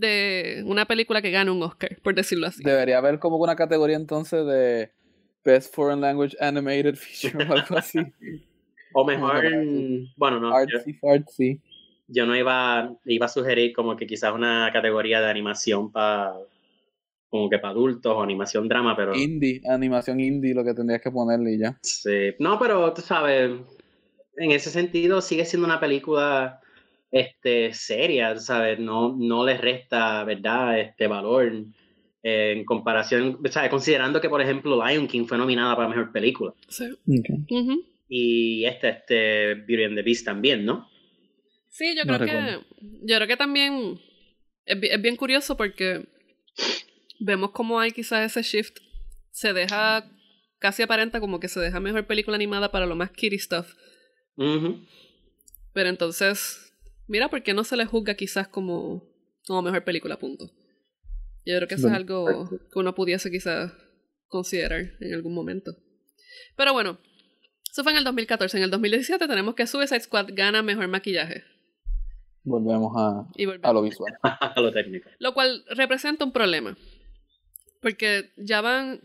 S1: De una película que gane un Oscar, por decirlo así.
S3: Debería haber como una categoría entonces de Best Foreign Language Animated Feature o algo así.
S2: O mejor, bueno, no, yo,
S3: Artsy fartsy.
S2: yo no iba, iba a sugerir como que quizás una categoría de animación para, como que para adultos o animación drama, pero...
S3: Indie, animación indie, lo que tendrías que ponerle y ya.
S2: Sí. No, pero tú sabes, en ese sentido sigue siendo una película este, seria, ¿sabes? No, no le resta, ¿verdad?, este valor eh, en comparación, ¿sabes? Considerando que, por ejemplo, Lion King fue nominada para Mejor Película
S1: Sí.
S2: Y este, este Beauty and the Beast también, ¿no?
S1: Sí, yo
S3: No
S1: creo que. Yo creo que también es, es bien curioso porque vemos cómo hay quizás ese shift. Se deja. Casi aparenta como que se deja mejor película animada para lo más kitty stuff.
S2: Ujú.
S1: Pero entonces. Mira, ¿por qué no se le juzga quizás como. como mejor película, punto? Yo creo que eso es algo que uno pudiese quizás considerar en algún momento. Pero bueno, eso fue en el 2014. En el 2017 tenemos que Suicide Squad gana mejor maquillaje.
S3: Volvemos a,
S1: Y volvemos.
S3: a lo visual.
S2: a lo técnico.
S1: Lo cual representa un problema. Porque ya van,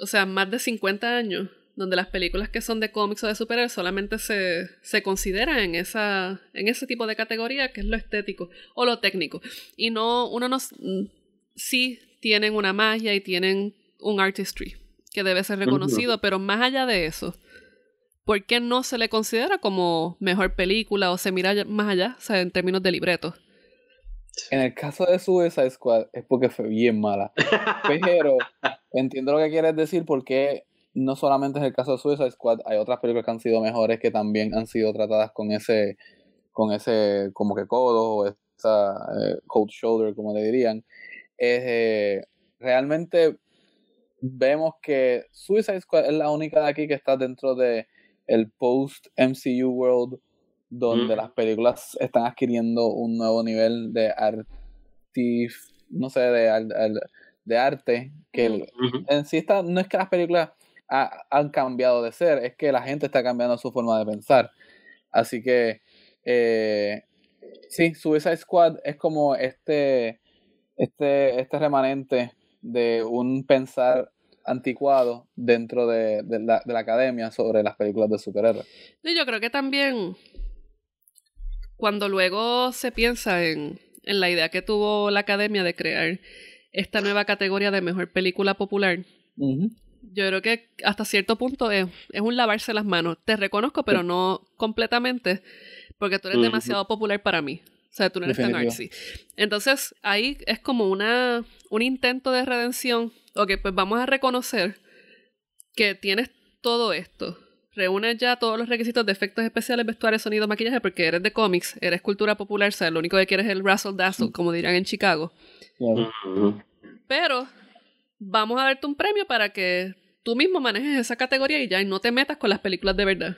S1: o sea, más de 50 años donde las películas que son de cómics o de superhéroes solamente se, se consideran en, esa, en ese tipo de categoría que es lo estético o lo técnico. Y no, uno no, mm, sí tienen una magia y tienen un artistry que debe ser reconocido, pero más allá de eso, ¿por qué no se le considera como mejor película o se mira más allá, o sea, en términos de libreto?
S3: En el caso de Suicide Squad es porque fue bien mala. Pero entiendo lo que quieres decir porque no solamente es el caso de Suicide Squad, hay otras películas que han sido mejores que también han sido tratadas con ese, con ese como que codo o esa eh, cold shoulder, como le dirían. Eh, realmente vemos que Suicide Squad es la única de aquí que está dentro de el post MCU world donde
S2: Mm.
S3: las películas están adquiriendo un nuevo nivel de artif, no sé, de, de arte que
S2: Ujú.
S3: en sí está, no es que las películas ha- han cambiado de ser, es que la gente está cambiando su forma de pensar. Así que, eh, sí, Suicide Squad es como este, este, este remanente de un pensar anticuado dentro de, de la, de la academia sobre las películas de superhéroes.
S1: Y yo creo que también cuando luego se piensa en, en la idea que tuvo la academia de crear esta nueva categoría de mejor película popular. Yo creo que hasta cierto punto es, es un lavarse las manos. Te reconozco, pero no completamente, porque tú eres demasiado popular para mí. O sea, tú no eres tan artsy. Entonces, ahí es como una, un intento de redención. Ok, pues vamos a reconocer que tienes todo esto. Reúnes ya todos los requisitos de efectos especiales, vestuarios, sonido, maquillaje, porque eres de cómics, eres cultura popular, o sea, lo único que quieres es el razzle dazzle, como dirían en Chicago.
S3: Claro.
S1: Pero vamos a darte un premio para que tú mismo manejes esa categoría y ya y no te metas con las películas de verdad.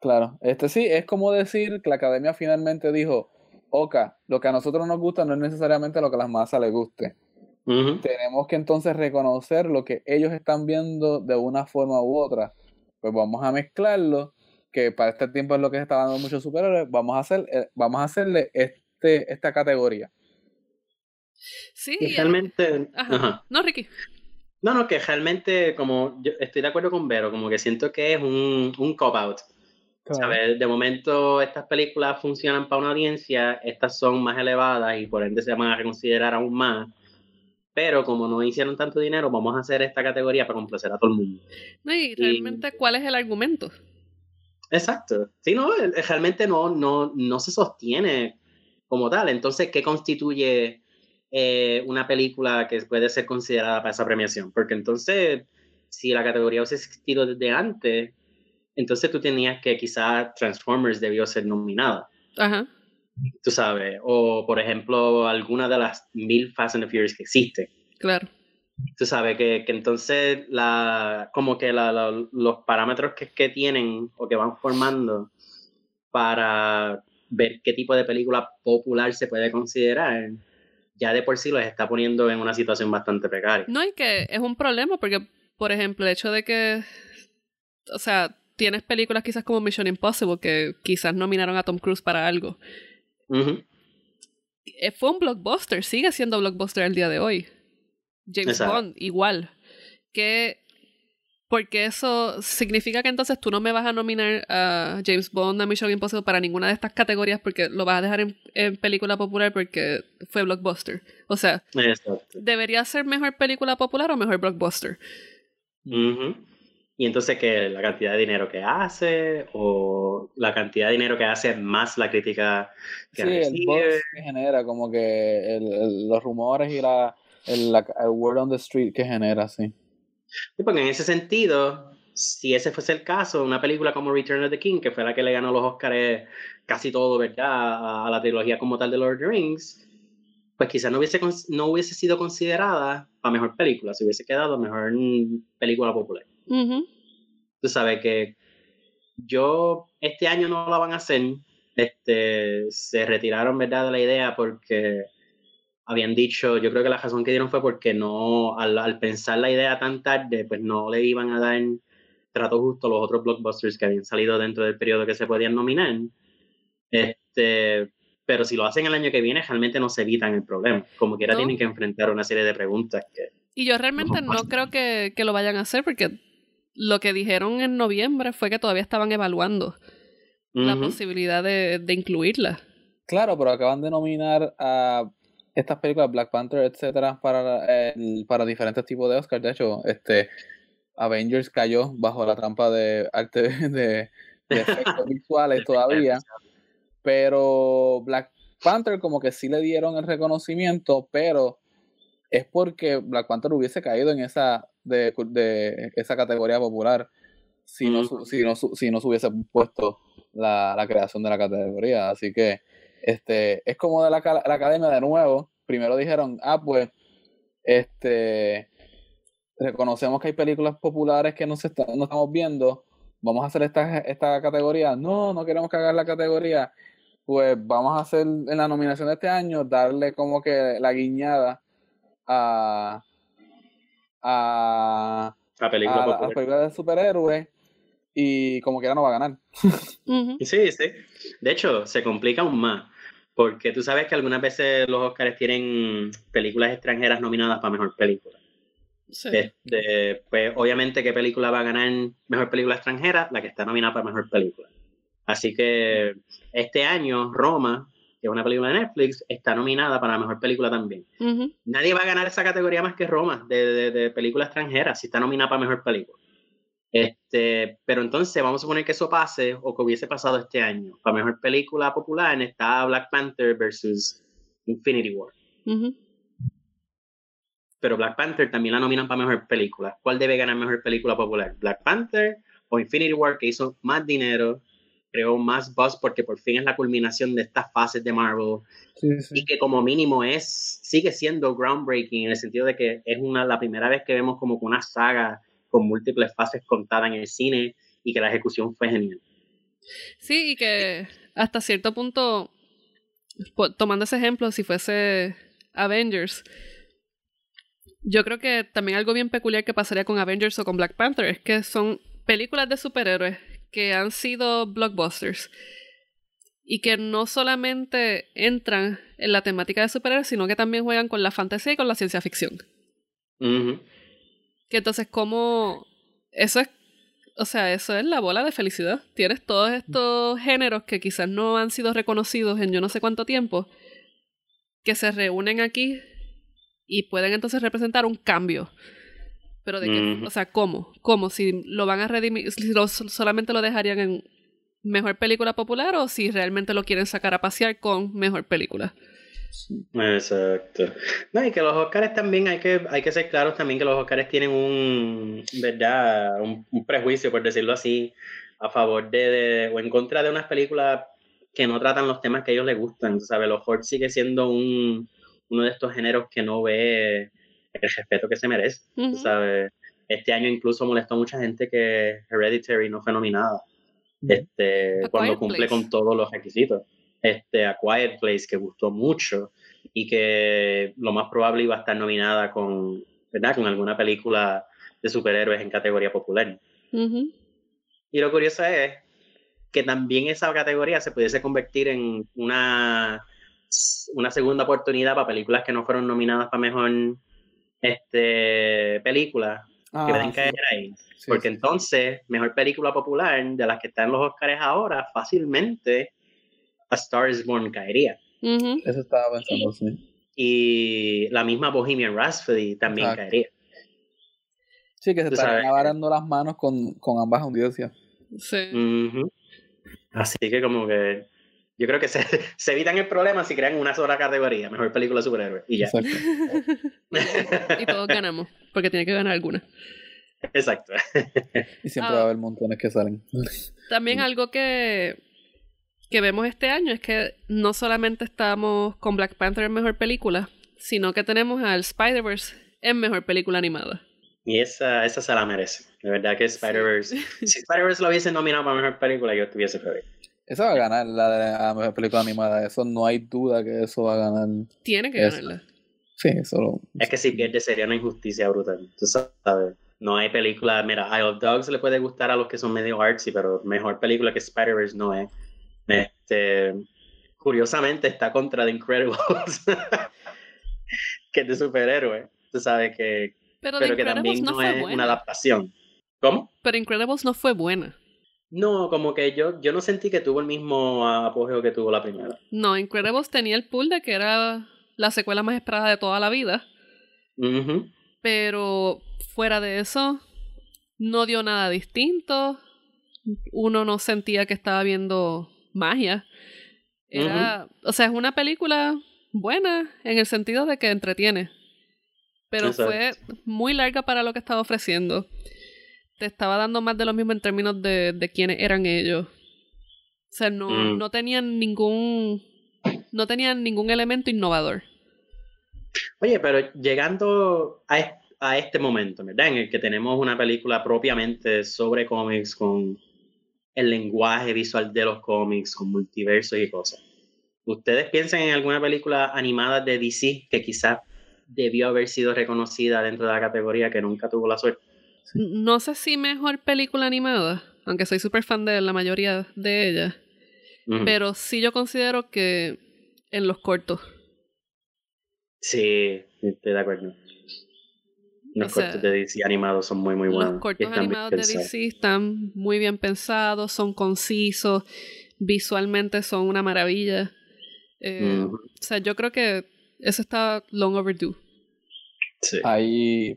S3: Claro, este sí, es como decir que la academia finalmente dijo, Oka, lo que a nosotros nos gusta no es necesariamente lo que a las masas les guste. Tenemos que entonces reconocer lo que ellos están viendo de una forma u otra. Pues vamos a mezclarlo, que para este tiempo es lo que se está dando muchos superhéroes, vamos a hacer, eh, vamos a hacerle este, esta categoría.
S1: Sí.
S2: Y
S1: y-
S2: realmente,
S1: Ajá.
S2: ajá.
S1: No, Ricky.
S2: No, no, que realmente como yo estoy de acuerdo con Vero, como que siento que es un, un cop-out. ¿Sabes? De momento estas películas funcionan para una audiencia, estas son más elevadas y por ende se van a reconsiderar aún más. Pero como no hicieron tanto dinero, vamos a hacer esta categoría para complacer a todo el mundo.
S1: No, y realmente, ¿cuál es el argumento?
S2: Exacto. Sí, no, realmente no, no, no se sostiene como tal. Entonces, ¿qué constituye eh, una película que puede ser considerada para esa premiación? Porque entonces, si la categoría hubiese existido desde antes, entonces tú tenías que quizás Transformers debió ser nominada.
S1: Ajá.
S2: Tú sabes, o por ejemplo, alguna de las mil Fast and the Furious que existen.
S1: Claro.
S2: Tú sabes que, que entonces la, como que la, los parámetros que, que tienen o que van formando para ver qué tipo de película popular se puede considerar, ya de por sí los está poniendo en una situación bastante precaria.
S1: No, y que es un problema porque, por ejemplo, el hecho de que, o sea, tienes películas quizás como Mission Impossible que quizás nominaron a Tom Cruise para algo. Eh, fue un blockbuster, sigue siendo blockbuster el día de hoy. James Bond, igual. Que porque eso significa que entonces tú no me vas a nominar a James Bond, a Mission Impossible para ninguna de estas categorías porque lo vas a dejar en, película popular porque fue blockbuster. O sea, ¿debería ser mejor película popular o mejor blockbuster?
S2: Y entonces que la cantidad de dinero que hace o la cantidad de dinero que hace más la crítica que
S3: sí, el buzz que genera, como que los rumores y la, el, word on the street que genera, sí.
S2: Sí, porque en ese sentido, si ese fuese el caso, una película como Return of the King, que fue la que le ganó los Oscars casi todo, ¿verdad? A, la trilogía como tal de Lord of the Rings, pues quizás no hubiese, no hubiese sido considerada para mejor película, se hubiese quedado mejor película popular. Tú sabes que yo este año no la van a hacer, este, se retiraron, ¿verdad? De la idea porque habían dicho, yo creo que la razón que dieron fue porque no, al, pensar la idea tan tarde, pues no le iban a dar trato justo a los otros blockbusters que habían salido dentro del periodo que se podían nominar. Este, pero si lo hacen el año que viene, realmente no se evitan el problema. Como quiera tienen que enfrentar una serie de preguntas que...
S1: Y yo realmente no, creo que, que, lo vayan a hacer porque lo que dijeron en noviembre fue que todavía estaban evaluando la posibilidad de, de incluirla.
S3: Claro, pero acaban de nominar a estas películas, Black Panther, etcétera, para, para diferentes tipos de Oscars. De hecho, este Avengers cayó bajo la trampa de arte de, efectos visuales todavía. Pero Black Panther como que sí le dieron el reconocimiento, pero es porque Black Panther hubiese caído en esa de, de esa categoría popular si no, si no, si no se hubiese puesto la, la creación de la categoría. Así que este, es como de la, la, academia de nuevo. Primero dijeron, ah, pues, este, reconocemos que hay películas populares que no, se no estamos viendo. Vamos a hacer esta, esta categoría. No, no queremos que hagan la categoría. Pues vamos a hacer en la nominación de este año, darle como que la guiñada a, a,
S2: la película,
S3: de superhéroes y como quiera no va a ganar.
S2: Sí, sí. De hecho, se complica aún más. Porque tú sabes que algunas veces los Oscars tienen películas extranjeras nominadas para mejor película. Sí. Este, pues obviamente, ¿qué película va a ganar mejor película extranjera? La que está nominada para mejor película. Así que este año, Roma, que es una película de Netflix, está nominada para mejor película también. Nadie va a ganar esa categoría más que Roma, de, de película extranjera, si está nominada para mejor película. Este, pero entonces vamos a suponer que eso pase o que hubiese pasado este año. Para mejor película popular está Black Panther versus Infinity War. Pero Black Panther también la nominan para mejor película. ¿Cuál debe ganar mejor película popular? ¿Black Panther o Infinity War que hizo más dinero, creó más buzz porque por fin es la culminación de estas fases de Marvel y que como mínimo es sigue siendo groundbreaking en el sentido de que es una la primera vez que vemos como una saga con múltiples fases contadas en el cine y que la ejecución fue genial.
S1: Sí, y que hasta cierto punto, tomando ese ejemplo, si fuese Avengers, yo creo que también algo bien peculiar que pasaría con Avengers o con Black Panther es que son películas de superhéroes que han sido blockbusters y que no solamente entran en la temática de superhéroes, sino que también juegan con la fantasía y con la ciencia ficción. Que entonces, ¿cómo...? Eso es... o sea, eso es la bola de felicidad. Tienes todos estos géneros que quizás no han sido reconocidos en yo no sé cuánto tiempo, que se reúnen aquí y pueden entonces representar un cambio. Pero de qué, o sea, ¿cómo? ¿Cómo? Si lo van a redimir, si solamente lo dejarían en mejor película popular o si realmente lo quieren sacar a pasear con mejor película.
S2: Exacto. No, y que los Oscars también hay que, hay que ser claros también que los Oscars tienen un, ¿verdad? Un, prejuicio, por decirlo así, a favor de, o en contra de unas películas que no tratan los temas que a ellos les gustan. ¿sabes? Los Ford sigue siendo un, uno de estos géneros que no ve el respeto que se merece. ¿sabes? Este año incluso molestó a mucha gente que Hereditary no fue nominada. Este, cuando cumple con todos los requisitos este, A Quiet Place, que gustó mucho y que lo más probable iba a estar nominada con, ¿verdad? con alguna película de superhéroes en categoría popular. Y lo curioso es que también esa categoría se pudiese convertir en una, una segunda oportunidad para películas que no fueron nominadas para mejor este, película, que ah, pueden caer ahí. Porque entonces, mejor película popular de las que están en los Oscars ahora, fácilmente a Star is Born caería.
S3: Eso estaba pensando, sí.
S2: Y la misma Bohemian Rhapsody también caería.
S3: Sí, que se están agarrando las manos con, con ambas audiencias.
S1: Sí.
S2: Así que como que yo creo que se, se, evitan el problema si crean una sola categoría, mejor película superhéroe. Y ya.
S1: y todos ganamos, porque tiene que ganar alguna.
S2: Exacto.
S3: y siempre va a haber montones que salen.
S1: También algo que que vemos este año es que no solamente estamos con Black Panther en mejor película, sino que tenemos al Spider-Verse en mejor película animada.
S2: Y esa, esa se la merece. De verdad que Spider-Verse. si Spider-Verse lo hubiese nominado para mejor película, yo estuviese feliz.
S3: Esa va a ganar la de la mejor película animada. Eso no hay duda que eso va a ganar.
S1: Tiene que ganarla.
S3: Sí, solo.
S2: Es que si pierde sería una injusticia brutal. Tú sabes. No hay película. Mira, Isle of Dogs le puede gustar a los que son medio artsy, pero mejor película que Spider-Verse no es. Este, curiosamente está contra The Incredibles, que es de superhéroe. Tú sabes que.
S1: Pero, que también no, es
S2: una adaptación. ¿Cómo?
S1: Pero Incredibles no fue buena.
S2: No, como que yo, yo no sentí que tuvo el mismo apogeo que tuvo la primera.
S1: No, Incredibles tenía el pool de que era la secuela más esperada de toda la vida. Pero fuera de eso, no dio nada distinto. Uno no sentía que estaba viendo magia. Era, o sea, es una película buena en el sentido de que entretiene. Pero fue muy larga para lo que estaba ofreciendo. Te estaba dando más de lo mismo en términos de, de quiénes eran ellos. O sea, no, mm. no tenían ningún. No tenían ningún elemento innovador.
S2: Oye, pero llegando a, a este momento, ¿verdad? En el que tenemos una película propiamente sobre cómics con el lenguaje visual de los cómics, con multiversos y cosas. ¿Ustedes piensan en alguna película animada de DC que quizás debió haber sido reconocida dentro de la categoría que nunca tuvo la suerte?
S1: No sé si mejor película animada, aunque soy súper fan de la mayoría de ellas, pero sí yo considero que en los cortos.
S2: Sí, estoy de acuerdo. Los cortos de DC animados son muy, muy buenos.
S1: Los cortos animados de DC están muy bien pensados, son concisos, visualmente son una maravilla. Eh, o sea, yo creo que eso está long overdue.
S2: Sí.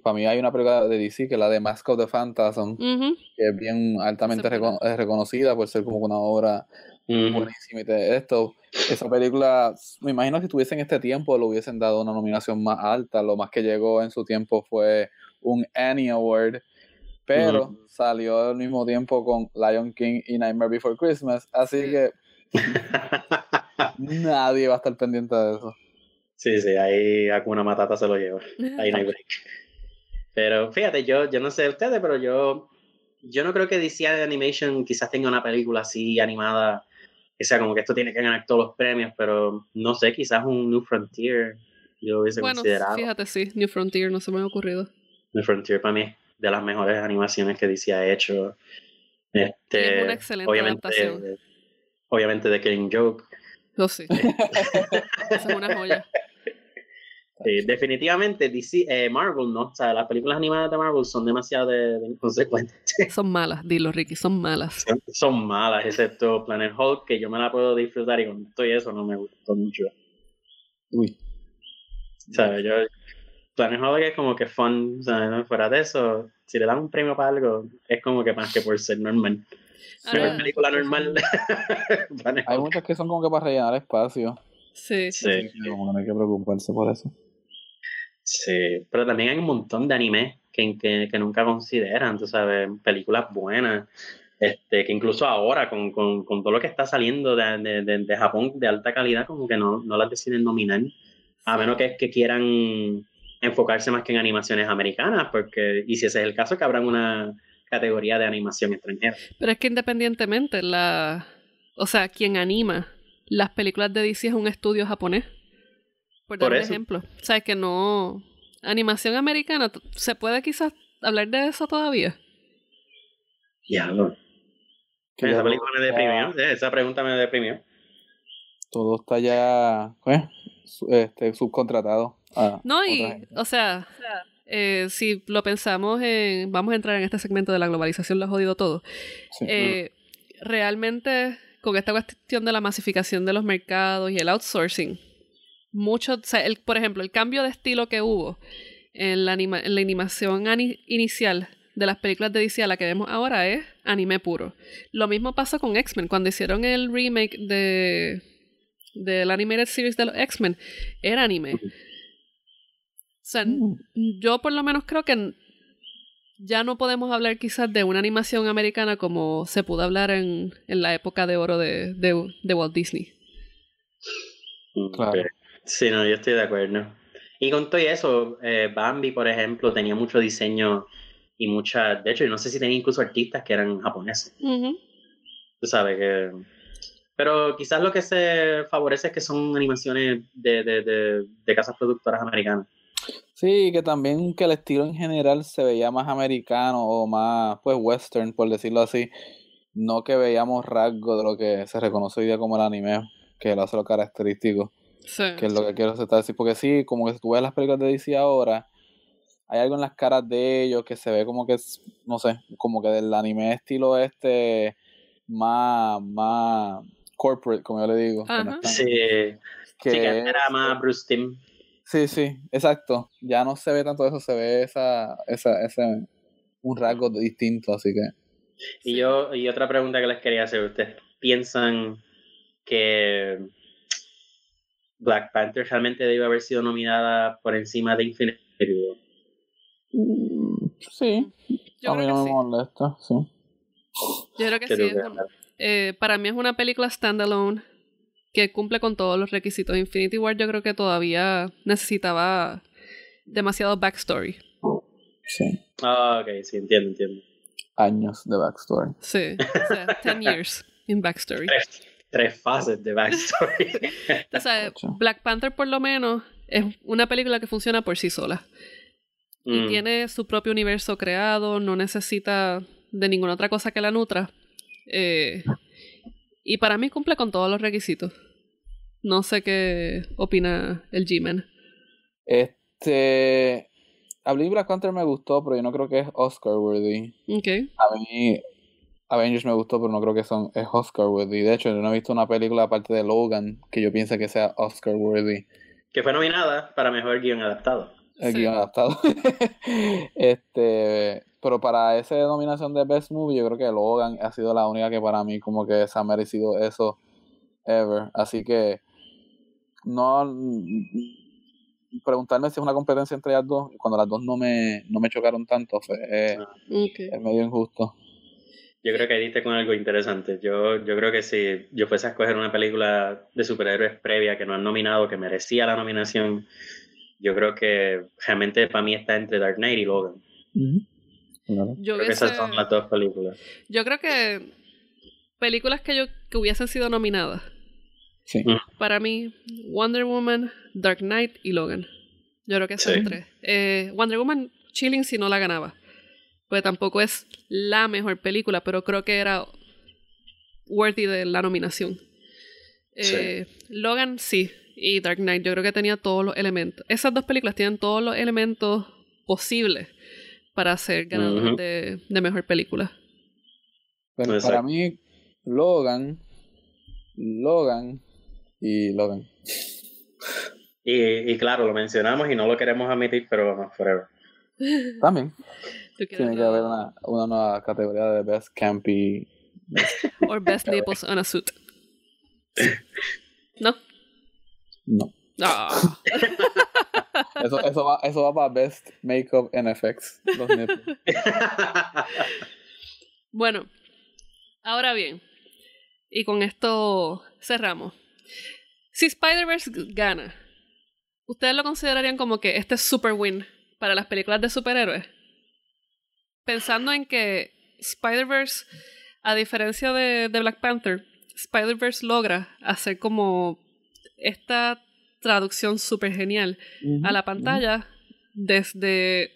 S3: para mí hay una película de DC que es la de Mask of the Phantasm, que es bien altamente reconocida por ser como una obra buenísima. Y esto, esa película, me imagino que si tuviesen este tiempo lo hubiesen dado una nominación más alta. Lo más que llegó en su tiempo fue un Annie Award, pero salió al mismo tiempo con Lion King y Nightmare Before Christmas. Así que nadie va a estar pendiente de eso.
S2: Sí, sí, ahí alguna Matata se lo lleva. Ahí no hay break. Pero fíjate, yo, yo no sé ustedes, pero yo, yo no creo que DC Animation quizás tenga una película así animada que sea como que esto tiene que ganar todos los premios, pero no sé, quizás un New Frontier yo hubiese bueno,
S1: Fíjate, sí, New Frontier no se me ha ocurrido.
S2: New Frontier para mí es de las mejores animaciones que DC ha hecho. Este,
S1: es una excelente obviamente, adaptación.
S2: Obviamente de Killing Joke.
S1: Lo sí. es una joya.
S2: Sí, definitivamente DC, eh, Marvel no, o sea, las películas animadas de Marvel son demasiado de, de inconsecuentes.
S1: Son malas, dilo Ricky, son malas.
S2: Son, son malas, excepto Planet Hulk, que yo me la puedo disfrutar y con todo y eso no me gustó mucho.
S3: Uy.
S2: O sea, yo, Planet Hulk es como que fun, o sea, no fuera de eso, si le dan un premio para algo, es como que más que por ser normal.
S1: Ahora-
S2: Mejor película normal.
S3: Hay muchas que son como que para rellenar espacio.
S1: Sí.
S2: Sí,
S3: que no hay que preocuparse por eso.
S2: Sí, pero también hay un montón de anime que, que, que nunca consideran, tú sabes, películas buenas, este, que incluso ahora con, con, con todo lo que está saliendo de, de, de, de Japón de alta calidad, como que no, no las deciden nominar, a menos que, que quieran enfocarse más que en animaciones americanas, porque, y si ese es el caso, que habrán una categoría de animación extranjera.
S1: Pero es que independientemente, la. O sea, quien anima las películas de DC es un estudio japonés. Por dar
S2: Por
S1: un
S2: eso.
S1: ejemplo. O sea, que no. Animación americana, ¿se puede quizás hablar de eso todavía?
S2: Diablo.
S3: Que
S2: Esa
S3: ya
S2: película me deprimió, sí, esa pregunta me deprimió.
S3: Todo está ya ¿eh? Este, subcontratado. a
S1: No, y, o sea, eh, si lo pensamos en. Vamos a entrar en este segmento de la globalización, lo ha jodido todo.
S3: Sí.
S1: Eh, realmente, con esta cuestión de la masificación de los mercados y el outsourcing, mucho, o sea, el- por ejemplo, el cambio de estilo que hubo en la, anima- en la animación ani- inicial de las películas de DC a la que vemos ahora es anime puro. Lo mismo pasó con X-Men, cuando hicieron el remake de del animated series de los X-Men, era anime. O sea, yo por lo menos creo que ya no podemos hablar quizás de una animación americana como se pudo hablar en, en la época de oro de, de- de Walt Disney.
S3: Claro.
S2: Sí, no, yo estoy de acuerdo. Y con todo eso, eh, Bambi, por ejemplo, tenía mucho diseño y mucha, de hecho, yo no sé si tenía incluso artistas que eran japoneses,
S1: Ujú.
S2: tú sabes que... Pero quizás lo que se favorece es que son animaciones de, de, de, de casas productoras americanas.
S3: Sí, que también que el estilo en general se veía más americano o más, pues, western, por decirlo así. No que veíamos rasgos de lo que se reconoce hoy día como el anime, que lo hace lo característico,
S1: Sí.
S3: que es lo que quiero de decir. Porque sí, como que si tú ves las películas de DC ahora, hay algo en las caras de ellos que se ve como que, es, no sé, como que del anime estilo este, más, más corporate, como yo le digo. que no
S2: Sí,
S3: que
S2: sí, que era más Bruce Timm.
S3: Sí, sí, exacto. Ya no se ve tanto eso, se ve esa, esa, ese, un rasgo distinto, así que.
S2: Y
S1: Sí.
S2: yo, y otra pregunta que les quería hacer, ¿ustedes piensan que Black Panther realmente debe haber sido nominada por encima de Infinity War?
S3: Sí,
S1: Yo
S3: a mí
S1: creo que
S3: no me
S1: sí.
S3: molesta, sí.
S1: Yo creo que
S2: Creo
S1: sí.
S2: que-
S1: eh, para mí es una película standalone que cumple con todos los requisitos. Infinity War yo creo que todavía necesitaba demasiado backstory.
S3: Sí.
S2: Ah, ok, sí, entiendo, entiendo.
S3: Años de backstory.
S1: Sí, o sea, 10 years in backstory.
S2: Tres, fases de backstory.
S1: O sea. Black Panther por lo menos es una película que funciona por sí sola. Y
S2: Mm,
S1: tiene su propio universo creado, no necesita de ninguna otra cosa que la nutra. Eh, y para mí cumple con todos los requisitos. No sé qué opina el G-Man.
S3: Este. A mí Black Panther me gustó, pero yo no creo que es Oscar worthy.
S1: Ok.
S3: A mí Avengers me gustó, pero no creo que son, es Oscar worthy. De hecho, yo no he visto una película aparte de Logan que yo piense que sea Oscar worthy.
S2: que fue nominada para mejor guion adaptado.
S3: el
S1: Sí.
S3: guion adaptado. este, pero para esa nominación de Best Movie, yo creo que Logan ha sido la única que para mí como que se ha merecido eso ever. Así que no preguntarme si es una competencia entre las dos, cuando las dos no me, no me chocaron tanto, fue, eh, es medio injusto.
S2: Yo creo que diste con algo interesante. Yo, yo creo que si yo fuese a escoger una película de superhéroes previa que no han nominado, que merecía la nominación, yo creo que realmente para mí está entre Dark Knight y Logan.
S1: Yo,
S2: Creo que esas son las dos películas.
S1: yo creo que películas que yo que hubiesen sido nominadas.
S3: Sí.
S1: Para mí, Wonder Woman, Dark Knight y Logan. Yo creo que son
S2: Sí.
S1: tres. Eh, Wonder Woman, chilling si no la ganaba. Pues tampoco es la mejor película, pero creo que era worthy de la nominación. Eh, Logan, sí. y Dark Knight yo creo que tenía todos los elementos. Esas dos películas tienen todos los elementos posibles para ser ganadores de, de mejor película.
S3: Pero para mí, Logan, Logan y Logan.
S2: Y, y claro, lo mencionamos y no lo queremos admitir, pero vamos, forever.
S3: También
S1: ¿Tú quieres
S3: tiene que haber una, una nueva categoría de Best Campy.
S1: Or Best Nipples on a Suit. ¿No?
S3: No.
S1: Ah.
S3: Eso, eso, va, eso va para Best Makeup and Effects. Los nipples.
S1: Bueno, ahora bien, y con esto cerramos. Si Spider-Verse gana, ¿ustedes lo considerarían como que este es super win para las películas de superhéroes? Pensando en que Spider-Verse, a diferencia de, de Black Panther, Spider-Verse logra hacer como esta traducción súper genial a la pantalla desde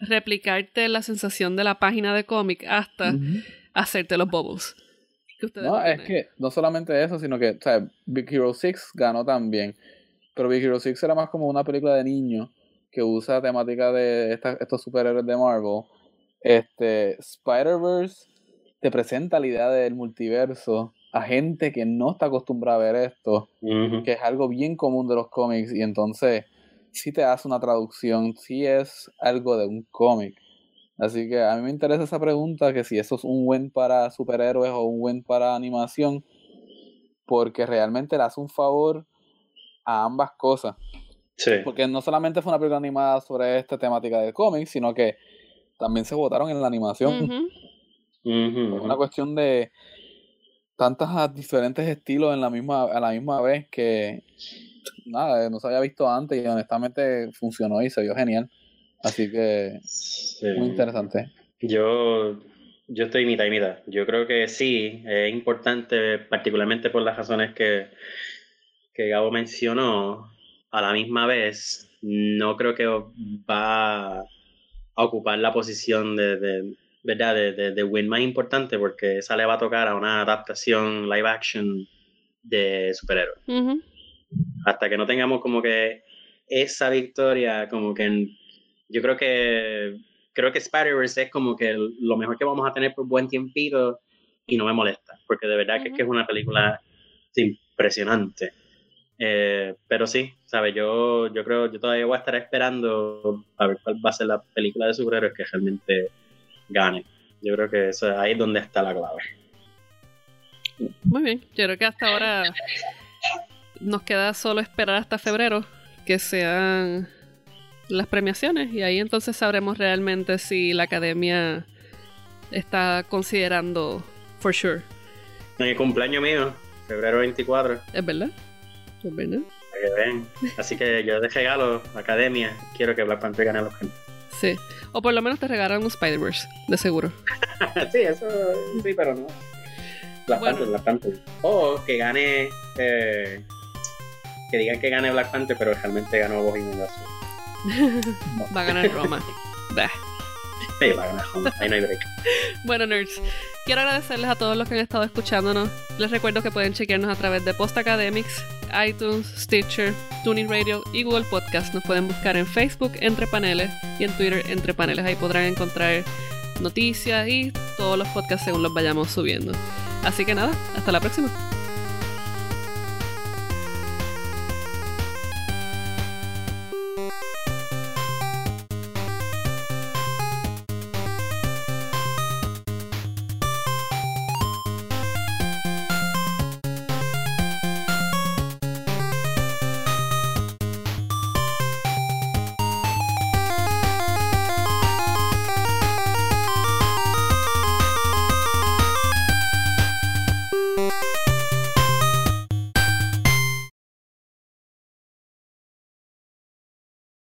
S1: replicarte la sensación de la página de cómic hasta hacerte los bubbles. ¿Qué ustedes
S3: No, es que no solamente eso, sino que, o sea, Big Hero 6 ganó también. Pero Big Hero 6 era más como una película de niños que usa temática de esta- estos superhéroes de Marvel. Este, Spider-Verse te presenta la idea del multiverso a gente que no está acostumbrada a ver esto, que es algo bien común de los cómics, y entonces sí te hace una traducción, sí es algo de un cómic. Así que a mí me interesa esa pregunta, que si eso es un win para superhéroes o un win para animación, porque realmente le hace un favor a ambas cosas.
S2: Sí.
S3: Porque no solamente fue una película animada sobre esta temática de cómics, sino que también se votaron en la animación. Es una cuestión de tantos ah, diferentes estilos en la misma, a la misma vez que nada, no se había visto antes y honestamente funcionó y se vio genial. Así que
S2: Sí.
S3: muy interesante.
S2: Yo, yo estoy mitad y mitad. Yo creo que sí, es importante, particularmente por las razones que, que Gabo mencionó. A la misma vez, no creo que va a ocupar la posición de, de- ¿verdad? De, de, de win más importante, porque esa le va a tocar a una adaptación live action de superhéroes hasta que no tengamos como que esa victoria, como que yo creo que creo que Spider-Verse es como que lo mejor que vamos a tener por buen tiempito y no me molesta, porque de verdad que es una película impresionante. Eh, pero sí, ¿sabes? Yo, yo creo, yo todavía voy a estar esperando a ver cuál va a ser la película de superhéroes que realmente gane. Yo creo que eso, ahí es donde está la clave.
S1: Muy bien, yo creo que hasta ahora nos queda solo esperar hasta febrero que sean las premiaciones y ahí entonces sabremos realmente si la academia está considerando for sure.
S2: En el cumpleaños mío, febrero 24,
S1: ¿Es verdad? ¿Es verdad?
S2: para que vean. Así que yo de regalo, academia, quiero que Black Panther gane los Oscar.
S1: Sí. O por lo menos te regalan un Spider-Verse, de seguro.
S2: sí, eso sí, pero no. Black
S1: Bueno.
S2: Panther, Black Panther. O que gane. eh, que digan que gane Black Panther, pero realmente ganó Bohemian Rhapsody.
S1: Va a ganar Roma. Bah. Bueno, nerds, quiero agradecerles a todos los que han estado escuchándonos. Les recuerdo que pueden chequearnos a través de Post Academics, iTunes, Stitcher, Tuning Radio y Google Podcast. Nos pueden buscar en Facebook entre paneles y en Twitter entre paneles. Ahí podrán encontrar noticias y todos los podcasts según los vayamos subiendo. Así que nada, hasta la próxima.